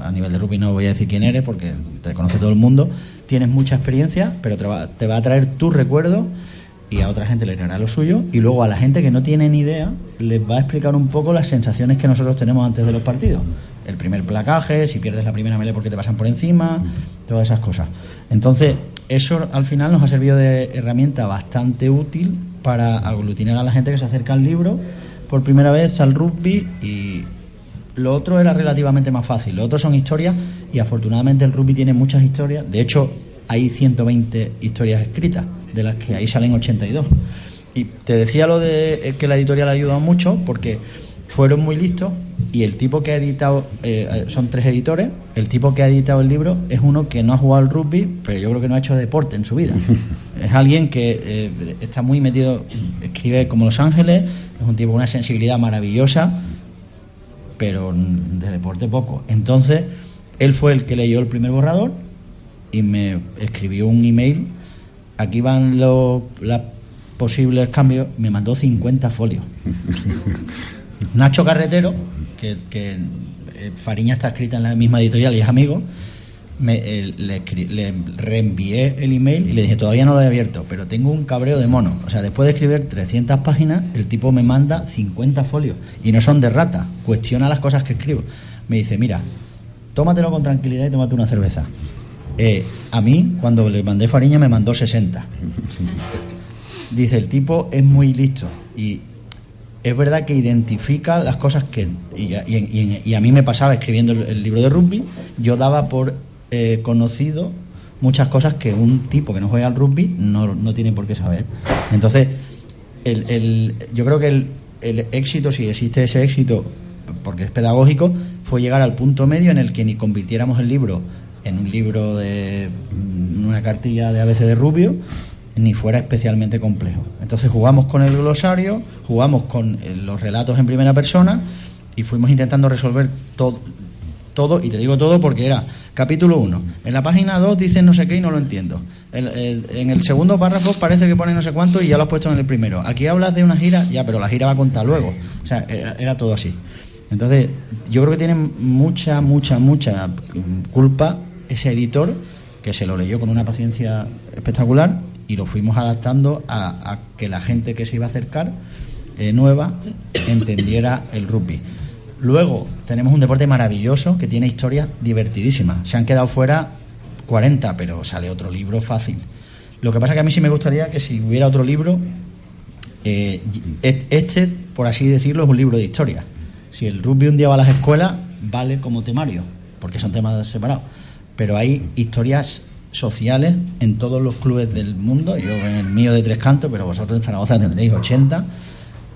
a nivel de rugby no voy a decir quién eres porque te conoce todo el mundo, tienes mucha experiencia, pero te va, te va a traer tus recuerdos y a otra gente le traerá lo suyo y luego a la gente que no tiene ni idea les va a explicar un poco las sensaciones que nosotros tenemos antes de los partidos. El primer placaje, si pierdes la primera melee porque te pasan por encima, todas esas cosas. Entonces, eso al final nos ha servido de herramienta bastante útil para aglutinar a la gente que se acerca al libro por primera vez al rugby y lo otro era relativamente más fácil. Lo otro son historias y afortunadamente el rugby tiene muchas historias. De hecho, hay 120 historias escritas, de las que ahí salen 82. Y te decía lo de que la editorial ha ayudado mucho porque fueron muy listos y el tipo que ha editado, eh, eh, son tres editores, el tipo que ha editado el libro es uno que no ha jugado al rugby, pero yo creo que no ha hecho deporte en su vida. es alguien que eh, está muy metido, escribe como Los Ángeles, es un tipo con una sensibilidad maravillosa, pero de deporte poco. Entonces, él fue el que leyó el primer borrador y me escribió un email. Aquí van los, posibles cambios. Me mandó 50 folios. Nacho Carretero, que, eh, Fariña está escrita en la misma editorial y es amigo, me, eh, le, reenvié el email y le dije, todavía no lo he abierto, pero tengo un cabreo de mono. O sea, después de escribir 300 páginas, el tipo me manda 50 folios. Y no son de rata, cuestiona las cosas que escribo. Me dice, mira, tómatelo con tranquilidad y tómate una cerveza. Eh, a mí, cuando le mandé Fariña, me mandó 60. Dice, el tipo es muy listo y es verdad que identifica las cosas que... Y, a mí me pasaba escribiendo el, libro de rugby, yo daba por eh, conocido muchas cosas que un tipo que no juega al rugby no, no tiene por qué saber. Entonces, el, el, yo creo que el, el éxito, si existe ese éxito, porque es pedagógico, fue llegar al punto medio en el que ni convirtiéramos el libro en un libro de una cartilla de ABC de Rubio, ni fuera especialmente complejo. Entonces jugamos con el glosario, jugamos con eh, los relatos en primera persona y fuimos intentando resolver todo, todo y te digo todo porque era capítulo 1. En la página 2 dicen no sé qué y no lo entiendo. en el segundo párrafo parece que pone no sé cuánto y ya lo has puesto en el primero. Aquí hablas de una gira, ya, pero la gira va a contar luego. O sea, era todo así. Entonces, yo creo que tiene mucha, mucha, mucha culpa ese editor que se lo leyó con una paciencia espectacular y lo fuimos adaptando a, que la gente que se iba a acercar eh, nueva entendiera el rugby. Luego tenemos un deporte maravilloso que tiene historias divertidísimas. Se han quedado fuera 40, pero sale otro libro fácil. Lo que pasa que a mí sí me gustaría que si hubiera otro libro, eh, este, por así decirlo, es un libro de historia. Si el rugby un día va a las escuelas, vale como temario, porque son temas separados. Pero hay historias sociales en todos los clubes del mundo. Yo en el mío de Tres Cantos, pero vosotros en Zaragoza tendréis 80.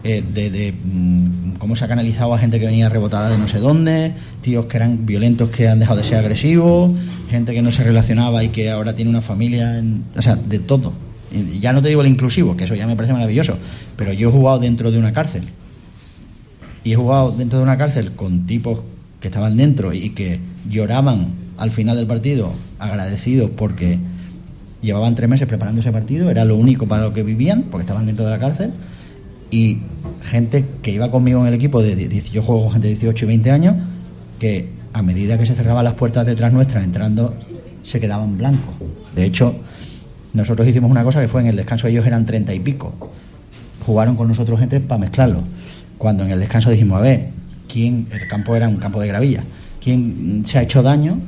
Eh, de, mm, cómo se ha canalizado a gente que venía rebotada de no sé dónde, tíos que eran violentos que han dejado de ser agresivos, gente que no se relacionaba y que ahora tiene una familia, o sea, de todo. ya no te digo el inclusivo, que eso ya me parece maravilloso, pero yo he jugado dentro de una cárcel y he jugado dentro de una cárcel con tipos que estaban dentro y que lloraban al final del partido agradecidos porque llevaban tres meses preparando ese partido, era lo único para lo que vivían, porque estaban dentro de la cárcel, y gente que iba conmigo en el equipo, de, yo juego con gente de 18 y 20 años, que a medida que se cerraban las puertas detrás nuestras entrando, se quedaban blancos. De hecho, nosotros hicimos una cosa que fue en el descanso ellos eran treinta y pico. Jugaron con nosotros gente para mezclarlo cuando en el descanso dijimos, a ver, ¿quién? El campo era un campo de gravilla. quién se ha hecho daño.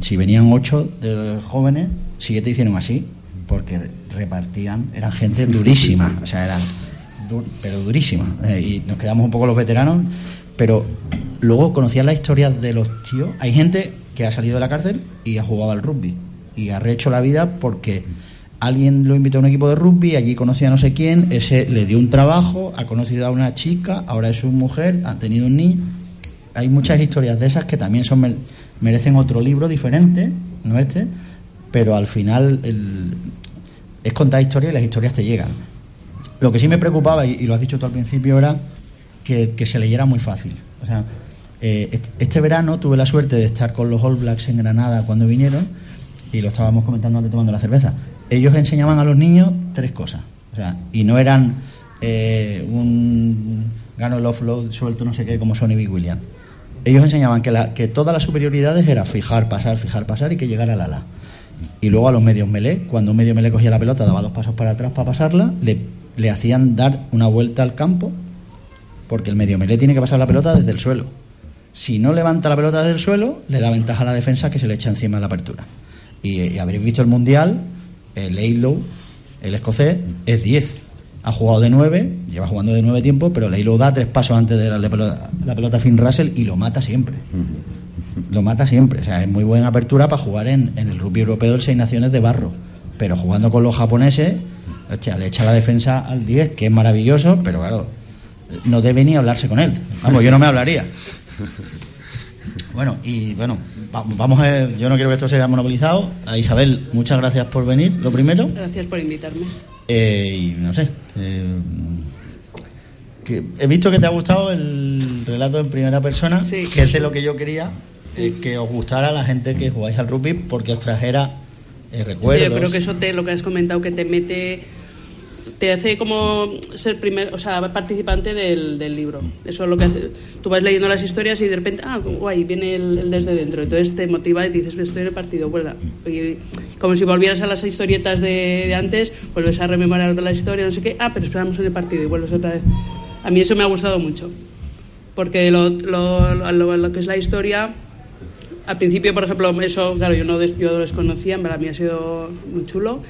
Si venían ocho de jóvenes, siete hicieron así, porque repartían, eran gente durísima, o sea, eran pero durísima. Eh, y nos quedamos un poco los veteranos, pero luego conocían las historias de los tíos. Hay gente que ha salido de la cárcel y ha jugado al rugby y ha rehecho la vida porque alguien lo invitó a un equipo de rugby, allí conocía no sé quién, ese le dio un trabajo, ha conocido a una chica, ahora es su mujer, ha tenido un niño. Hay muchas historias de esas que también son merecen otro libro diferente, no este, pero al final es contar historias y las historias te llegan. Lo que sí me preocupaba, y, lo has dicho tú al principio, era que, se leyera muy fácil. O sea, eh, est- este verano tuve la suerte de estar con los All Blacks en Granada cuando vinieron y lo estábamos comentando antes tomando la cerveza. Ellos enseñaban a los niños tres cosas. O sea, y no eran eh, un gano el offload suelto no sé qué como Sonny Big Williams. Ellos enseñaban que, todas las superioridades era fijar, pasar, fijar, pasar y que llegara al ala. Y luego a los medios melee, cuando un medio melee cogía la pelota, daba dos pasos para atrás para pasarla, le, le hacían dar una vuelta al campo, porque el medio melee tiene que pasar la pelota desde el suelo. Si no levanta la pelota desde el suelo, le da ventaja a la defensa que se le echa encima en la apertura. Y, y habréis visto el Mundial, el Eilow, el escocés, es 10. Ha jugado de 9, lleva jugando de 9 tiempo, pero el Eilow da tres pasos antes de darle pelota, la pelota a Finn Russell y lo mata siempre. Lo mata siempre. O sea, es muy buena apertura para jugar en, en el rugby europeo del Seis Naciones de barro. Pero jugando con los japoneses, hostia, le echa la defensa al 10, que es maravilloso, pero claro, no debe ni hablarse con él. Vamos, yo no me hablaría. Bueno, y bueno, va- vamos a, yo no quiero que esto sea monopolizado. A Isabel, muchas gracias por venir, lo primero. Gracias por invitarme. Eh, y no sé, eh, que he visto que te ha gustado el relato en primera persona, Sí. que es de lo que yo quería, eh, que os gustara a la gente que jugáis al rugby porque os trajera eh, recuerdos. Yo creo que eso te, lo que has comentado, que te mete, te hace como ser primer, o sea, participante del, del libro. Eso es lo que hace. Tú vas leyendo las historias y de repente, ah, guay, viene el, desde dentro. Entonces te motiva y dices, estoy en partido. Y como si volvieras a las historietas de, de antes, vuelves a rememorar otra la historia, no sé qué, ah, pero esperamos el partido y vuelves otra vez. A mí eso me ha gustado mucho. Porque lo, lo, lo- lo que es la historia, al principio, por ejemplo, eso, claro, yo no yo desconocía, para mí ha sido muy chulo.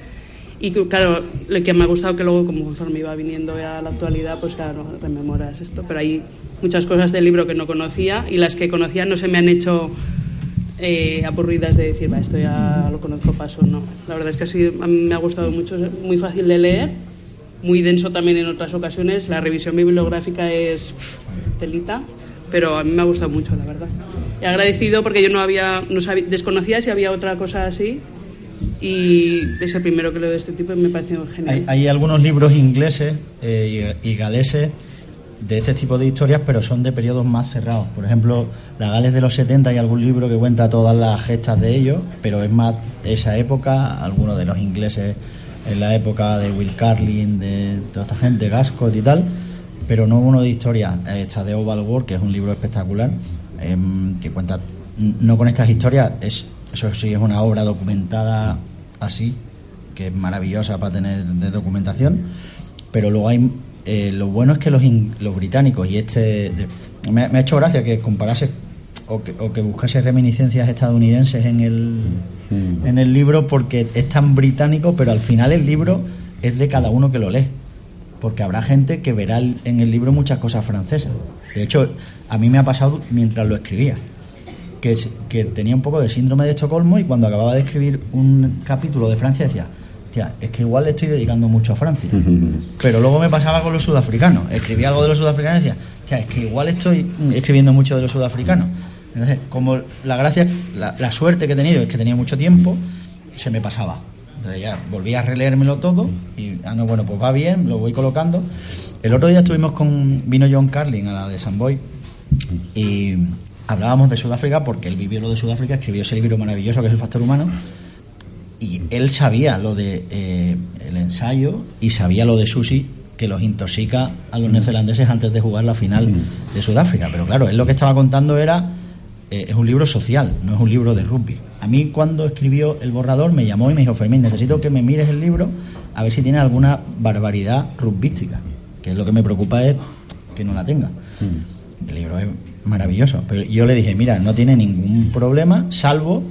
Y claro, lo que me ha gustado que luego, como conforme iba viniendo a la actualidad, pues claro, rememoras esto. Pero hay muchas cosas del libro que no conocía y las que conocía no se me han hecho eh, aburridas de decir, va, esto ya lo conozco, paso, no. La verdad es que sí, me ha gustado mucho, es muy fácil de leer, muy denso también en otras ocasiones. La revisión bibliográfica es pff, telita, pero a mí me ha gustado mucho, la verdad. He agradecido porque yo no había, no sabía, desconocía si había otra cosa así y es el primero que leo de este tipo y me pareció genial. Hay, algunos libros ingleses eh, y, y galeses de este tipo de historias, pero son de periodos más cerrados. Por ejemplo, la Gales de los 70 hay algún libro que cuenta todas las gestas de ellos, pero es más esa época, algunos de los ingleses en la época de Will Carlin, de toda esta gente, Gascot y tal, pero no uno de historia. Eh, Está de Oval War, que es un libro espectacular, em, que cuenta no con estas historias, es, eso sí es una obra documentada así, que es maravillosa para tener de documentación, pero luego hay eh, lo bueno es que los, in- los británicos y este me, me ha hecho gracia que comparase o que, o que buscase reminiscencias estadounidenses en el en el libro porque es tan británico pero al final el libro es de cada uno que lo lee porque habrá gente que verá el- en el libro muchas cosas francesas. De hecho a mí me ha pasado mientras lo escribía que, tenía un poco de síndrome de Estocolmo y cuando acababa de escribir un capítulo de Francia decía, "Tía, es que igual le estoy dedicando mucho a Francia. Pero luego me pasaba con los sudafricanos. Escribía algo de los sudafricanos y decía, "Tía, es que igual estoy escribiendo mucho de los sudafricanos. Entonces, como la gracia, la, la suerte que he tenido es que tenía mucho tiempo, se me pasaba. Entonces ya volví a releérmelo todo y, ah, no, bueno, pues va bien, lo voy colocando. El otro día estuvimos con, vino John Carlin a la de San Boy y hablábamos de Sudáfrica porque él vivió lo de Sudáfrica, escribió ese libro maravilloso que es El Factor Humano y él sabía lo de eh, el ensayo y sabía lo de Susi que los intoxica a los neozelandeses antes de jugar la final de Sudáfrica. Pero claro, él lo que estaba contando era eh, es un libro social, no es un libro de rugby. A mí cuando escribió el borrador me llamó y me dijo, Fermín, necesito que me mires el libro a ver si tiene alguna barbaridad rugbística, que es lo que me preocupa es que no la tenga. El libro es maravilloso. Pero yo le dije, mira, no tiene ningún problema, salvo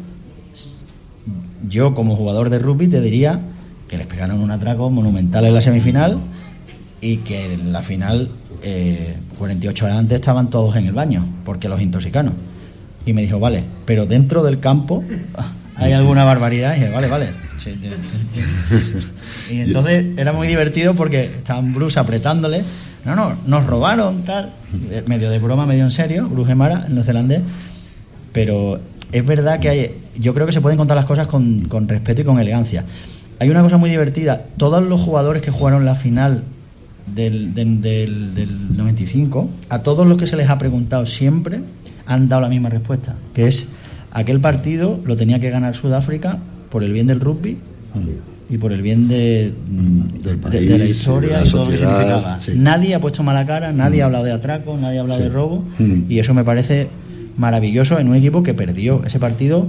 yo como jugador de rugby te diría que les pegaron un atraco monumental en la semifinal y que en la final, eh, 48 horas antes, estaban todos en el baño, porque los intoxicaron. Y me dijo, vale, pero dentro del campo hay alguna barbaridad. Y dije, vale, vale. Y entonces era muy divertido porque estaban Bruce apretándole. No, no, nos robaron, tal. Medio de broma, medio en serio, Bruce Gemara, el neozelandés. Pero es verdad que hay, yo creo que se pueden contar las cosas con, respeto y con elegancia. Hay una cosa muy divertida. Todos los jugadores que jugaron la final del 95, a todos los que se les ha preguntado siempre, han dado la misma respuesta, que es aquel partido lo tenía que ganar Sudáfrica por el bien del rugby y por el bien de, Del de- de la historia de la y todo lo que significaba. sí. Nadie ha puesto mala cara, nadie ha hablado de atraco, nadie ha hablado Sí. de robo Mm. y eso me parece maravilloso en un equipo que perdió ese partido.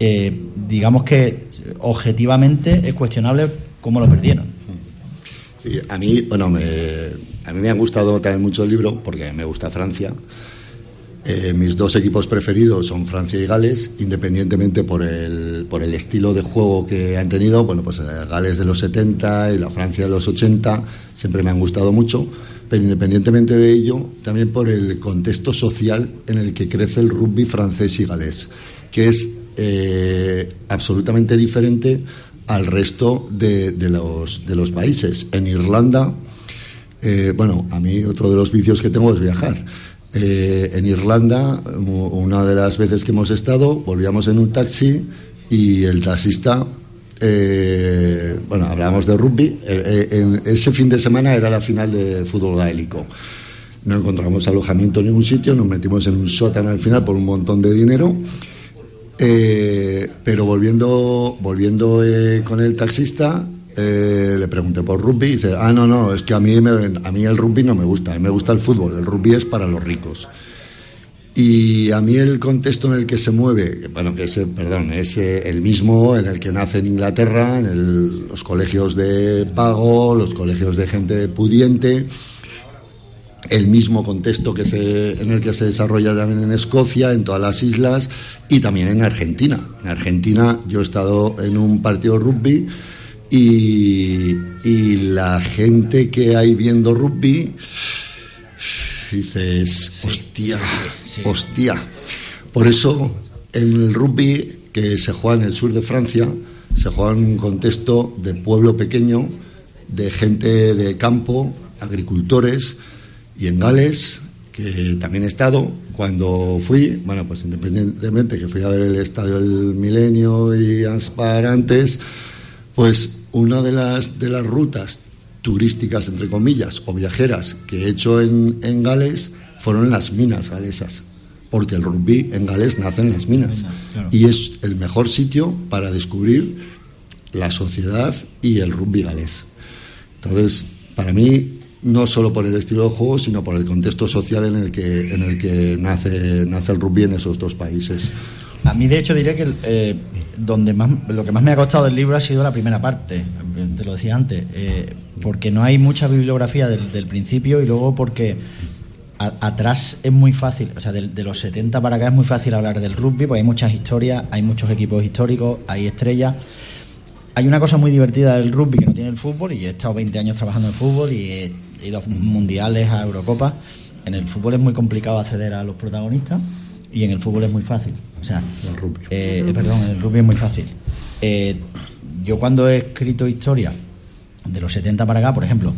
eh, digamos que objetivamente es cuestionable cómo lo perdieron. Sí, a mí, bueno, me, a mí me ha gustado también mucho el libro porque me gusta Francia. Eh, mis dos equipos preferidos son Francia y Gales, independientemente por el, por el estilo de juego que han tenido. Bueno, pues eh, Gales de los 70 y la Francia de los 80 siempre me han gustado mucho, pero independientemente de ello, también por el contexto social en el que crece el rugby francés y galés, que es eh, absolutamente diferente al resto de, los, de los países. En Irlanda, bueno, a mí otro de los vicios que tengo es viajar. Eh, en Irlanda, una de las veces que hemos estado, volvíamos en un taxi y el taxista, eh, bueno, hablábamos de rugby, eh, ese fin de semana era la final de fútbol gaélico. No encontramos alojamiento en ningún sitio, nos metimos en un sótano al final por un montón de dinero. Pero volviendo, volviendo con el taxista, eh, le pregunté por rugby y dice, ah, no, no, es que a mí, me- a mí el rugby no me gusta, a mí me gusta el fútbol, el rugby es para los ricos. Y a mí el contexto en el que se mueve, bueno, que es, perdón, es el mismo en el que nace en Inglaterra, en el- los colegios de pago, los colegios de gente pudiente, el mismo contexto que se, en el que se desarrolla también en Escocia, en todas las islas y también en Argentina. En Argentina yo he estado en un partido rugby y, y la gente que hay viendo rugby dices, hostia, hostia. Por eso en el rugby que se juega en el sur de Francia, se juega en un contexto de pueblo pequeño, de gente de campo, agricultores, y en Gales, que también he estado, cuando fui, bueno, pues independientemente que fui a ver el estadio del Milenio y Aspar antes, pues una de las, de las rutas turísticas, entre comillas, o viajeras que he hecho en, en Gales fueron las minas galesas, porque el rugby en Gales nace en las minas. Claro. Y es el mejor sitio para descubrir la sociedad y el rugby galés. Entonces, para mí, no solo por el estilo de juego, sino por el contexto social en el que, en el que nace, nace el rugby en esos dos países. A mí, de hecho, diré que eh, donde más, lo que más me ha costado del libro ha sido la primera parte, te lo decía antes, eh, porque no hay mucha bibliografía del, principio y luego porque atrás es muy fácil, o sea, de, de los 70 para acá es muy fácil hablar del rugby, porque hay muchas historias, hay muchos equipos históricos, hay estrellas. Hay una cosa muy divertida del rugby que no tiene el fútbol, y he estado 20 años trabajando en fútbol y he ido a mundiales, a Eurocopa. En el fútbol es muy complicado acceder a los protagonistas y en el fútbol es muy fácil. O sea, eh, perdón, en el rugby es muy fácil. Eh, yo cuando he escrito historia de los 70 para acá, por ejemplo,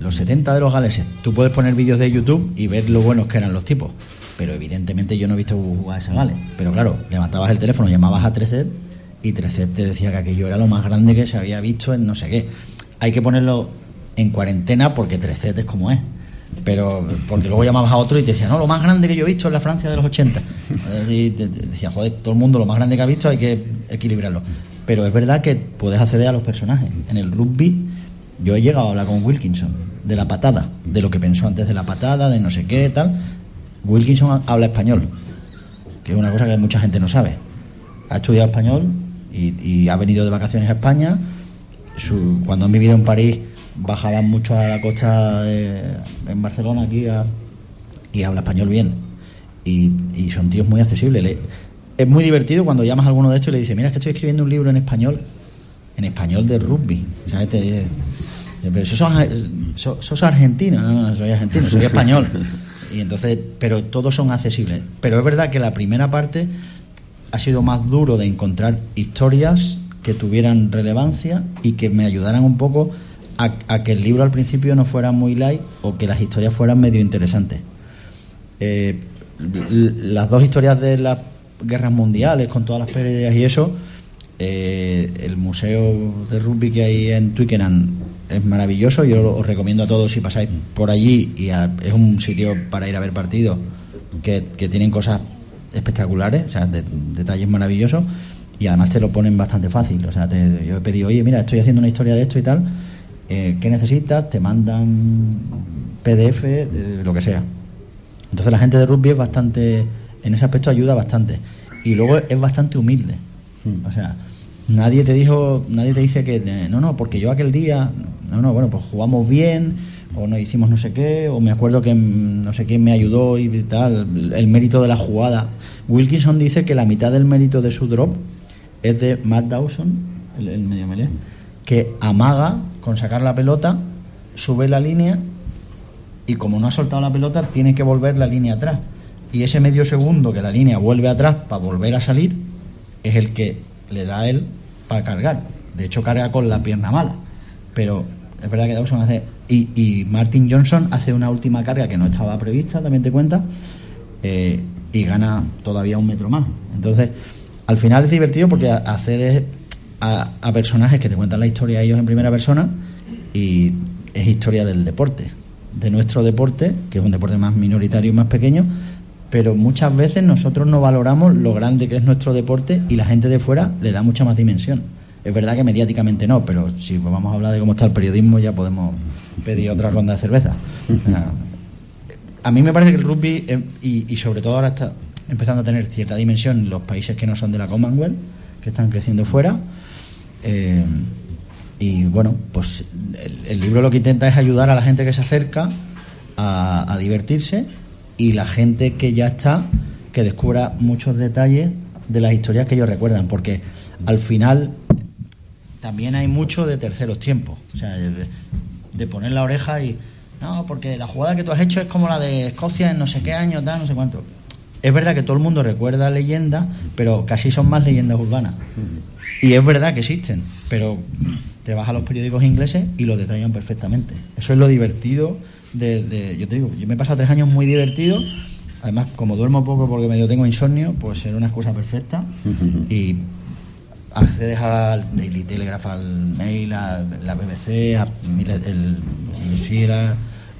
los 70 de los galeses, tú puedes poner vídeos de YouTube y ver lo buenos que eran los tipos. Pero evidentemente yo no he visto jugar a esa Gales. Pero claro, levantabas el teléfono, llamabas a Trecet y Trecet te decía que aquello era lo más grande que se había visto en no sé qué. Hay que ponerlo en cuarentena porque Trecet es como es. Pero porque luego llamabas a otro y te decía, no, lo más grande que yo he visto es la Francia de los 80. Y te- te decía, joder, todo el mundo lo más grande que ha visto hay que equilibrarlo. Pero es verdad que puedes acceder a los personajes. En el rugby yo he llegado a hablar con Wilkinson de la patada, de lo que pensó antes de la patada, de no sé qué, tal. Wilkinson habla español, que es una cosa que mucha gente no sabe. Ha estudiado español y, y ha venido de vacaciones a España. Su- cuando han vivido en París bajaban mucho a la costa de- en Barcelona aquí a- y habla español bien. y, y son tíos muy accesibles. Le- es muy divertido cuando llamas a alguno de estos y le dices, mira, es que estoy escribiendo un libro en español, en español de rugby. ¿sabes? Te dice, pero sos, sos, sos argentino, no, no, soy argentino, soy español. Y entonces, pero todos son accesibles. Pero es verdad que la primera parte ha sido más duro de encontrar historias que tuvieran relevancia y que me ayudaran un poco a, que el libro al principio no fuera muy light o que las historias fueran medio interesantes. Eh, las dos historias de las guerras mundiales con todas las pérdidas y eso, eh, el museo de rugby que hay en Twickenham es maravilloso. Yo os recomiendo a todos si pasáis por allí y es un sitio para ir a ver partidos que, tienen cosas espectaculares, o sea, de- detalles maravillosos y además te lo ponen bastante fácil. O sea, yo he pedido, oye, mira, estoy haciendo una historia de esto y tal, eh, ¿qué necesitas? Te mandan PDF, eh, lo que sea. Entonces la gente de rugby es bastante, en ese aspecto ayuda bastante. Y luego es bastante humilde. O sea, nadie te dijo, nadie te dice que eh, no, no, porque yo aquel día, no, no, bueno, pues jugamos bien, o no hicimos no sé qué, o me acuerdo que mm, no sé quién me ayudó y tal, el mérito de la jugada. Wilkinson dice que la mitad del mérito de su drop es de Matt Dawson, el, el medio melee, que amaga con sacar la pelota, sube la línea y como no ha soltado la pelota, tiene que volver la línea atrás. Y ese medio segundo que la línea vuelve atrás para volver a salir es el que le da a él para cargar. De hecho, carga con la pierna mala. Pero es verdad que Dawson hace. Y, y Martin Johnson hace una última carga que no estaba prevista, también te cuenta, eh, y gana todavía un metro más. Entonces, al final es divertido porque accedes a, a personajes que te cuentan la historia ellos en primera persona y es historia del deporte, de nuestro deporte, que es un deporte más minoritario y más pequeño, pero muchas veces nosotros no valoramos lo grande que es nuestro deporte y la gente de fuera le da mucha más dimensión. Es verdad que mediáticamente no, pero si vamos a hablar de cómo está el periodismo ya podemos pedir otra ronda de cerveza. A mí me parece que el rugby, eh, y, y sobre todo ahora está empezando a tener cierta dimensión en los países que no son de la Commonwealth, que están creciendo fuera. Eh, y bueno, pues el, libro lo que intenta es ayudar a la gente que se acerca a, a divertirse y la gente que ya está, que descubra muchos detalles de las historias que ellos recuerdan, porque al final también hay mucho de terceros tiempos, o sea, de, de poner la oreja y no, porque la jugada que tú has hecho es como la de Escocia en no sé qué año, tal, no sé cuánto. Es verdad que todo el mundo recuerda leyendas, pero casi son más leyendas urbanas. Y es verdad que existen, pero te vas a los periódicos ingleses y lo detallan perfectamente. Eso es lo divertido de, de- yo te digo, yo me he pasado tres años muy divertido. Además, como duermo poco porque medio tengo insomnio, pues era una excusa perfecta. Y accedes al Daily Telegraph, al Mail, a la BBC, a el, el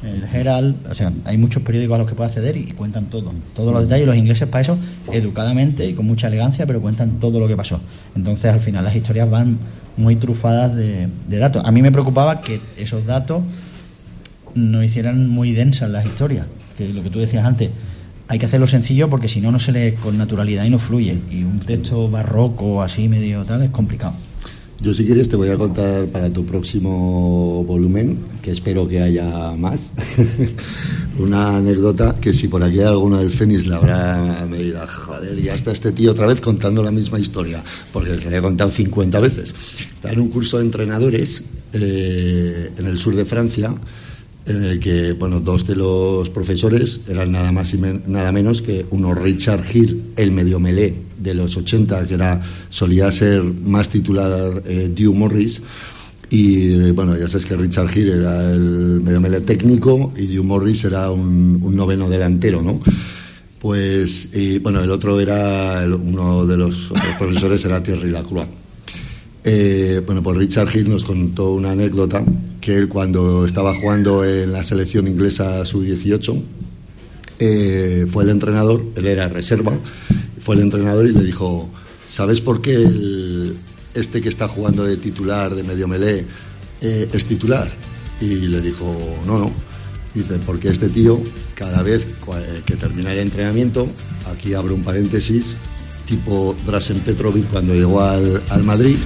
el Herald, o sea, hay muchos periódicos a los que puedes acceder y cuentan todo, todos los detalles. Los ingleses para eso, educadamente y con mucha elegancia, pero cuentan todo lo que pasó. Entonces, al final, las historias van muy trufadas de, de datos. A mí me preocupaba que esos datos no hicieran muy densas las historias, que lo que tú decías antes, hay que hacerlo sencillo porque si no, no se lee con naturalidad y no fluye. Y un texto barroco, así medio tal, es complicado. Yo si quieres te voy a contar para tu próximo volumen, que espero que haya más, una anécdota que si por aquí hay alguno del Fénix la habrá, me joder, ya está este tío otra vez contando la misma historia, porque se le he contado 50 veces. Está en un curso de entrenadores eh, en el sur de Francia, en el que bueno dos de los profesores eran nada más y men- nada menos que uno Richard Hill el medio melé de los 80 que era solía ser más titular eh, Dew Morris. Y eh, bueno ya sabes que Richard Hill era el medio melé técnico y Dew Morris era un, noveno delantero no pues y, bueno el otro era uno de los otros profesores era Thierry Lacroix eh, bueno, pues Richard Hill nos contó una anécdota que él cuando estaba jugando en la selección inglesa sub-18 eh, fue el entrenador, él era reserva, fue el entrenador y le dijo, ¿sabes por qué el- este que está jugando de titular, de medio melé, eh, es titular? Y le dijo, no, no. Dice, porque este tío, cada vez eh, que termina el entrenamiento, aquí abro un paréntesis, tipo Drasen Petrovic cuando llegó al, al Madrid,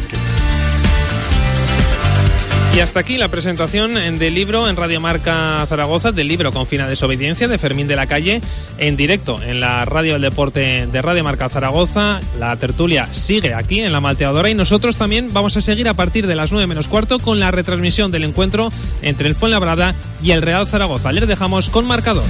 Y hasta aquí la presentación del libro en Radio Marca Zaragoza, del libro con fina desobediencia de Fermín de la Calle, en directo en la Radio del Deporte de Radio Marca Zaragoza. La tertulia sigue aquí en la Malteadora y nosotros también vamos a seguir a partir de las 9 menos cuarto con la retransmisión del encuentro entre el Fuenlabrada y el Real Zaragoza. Les dejamos con marcador.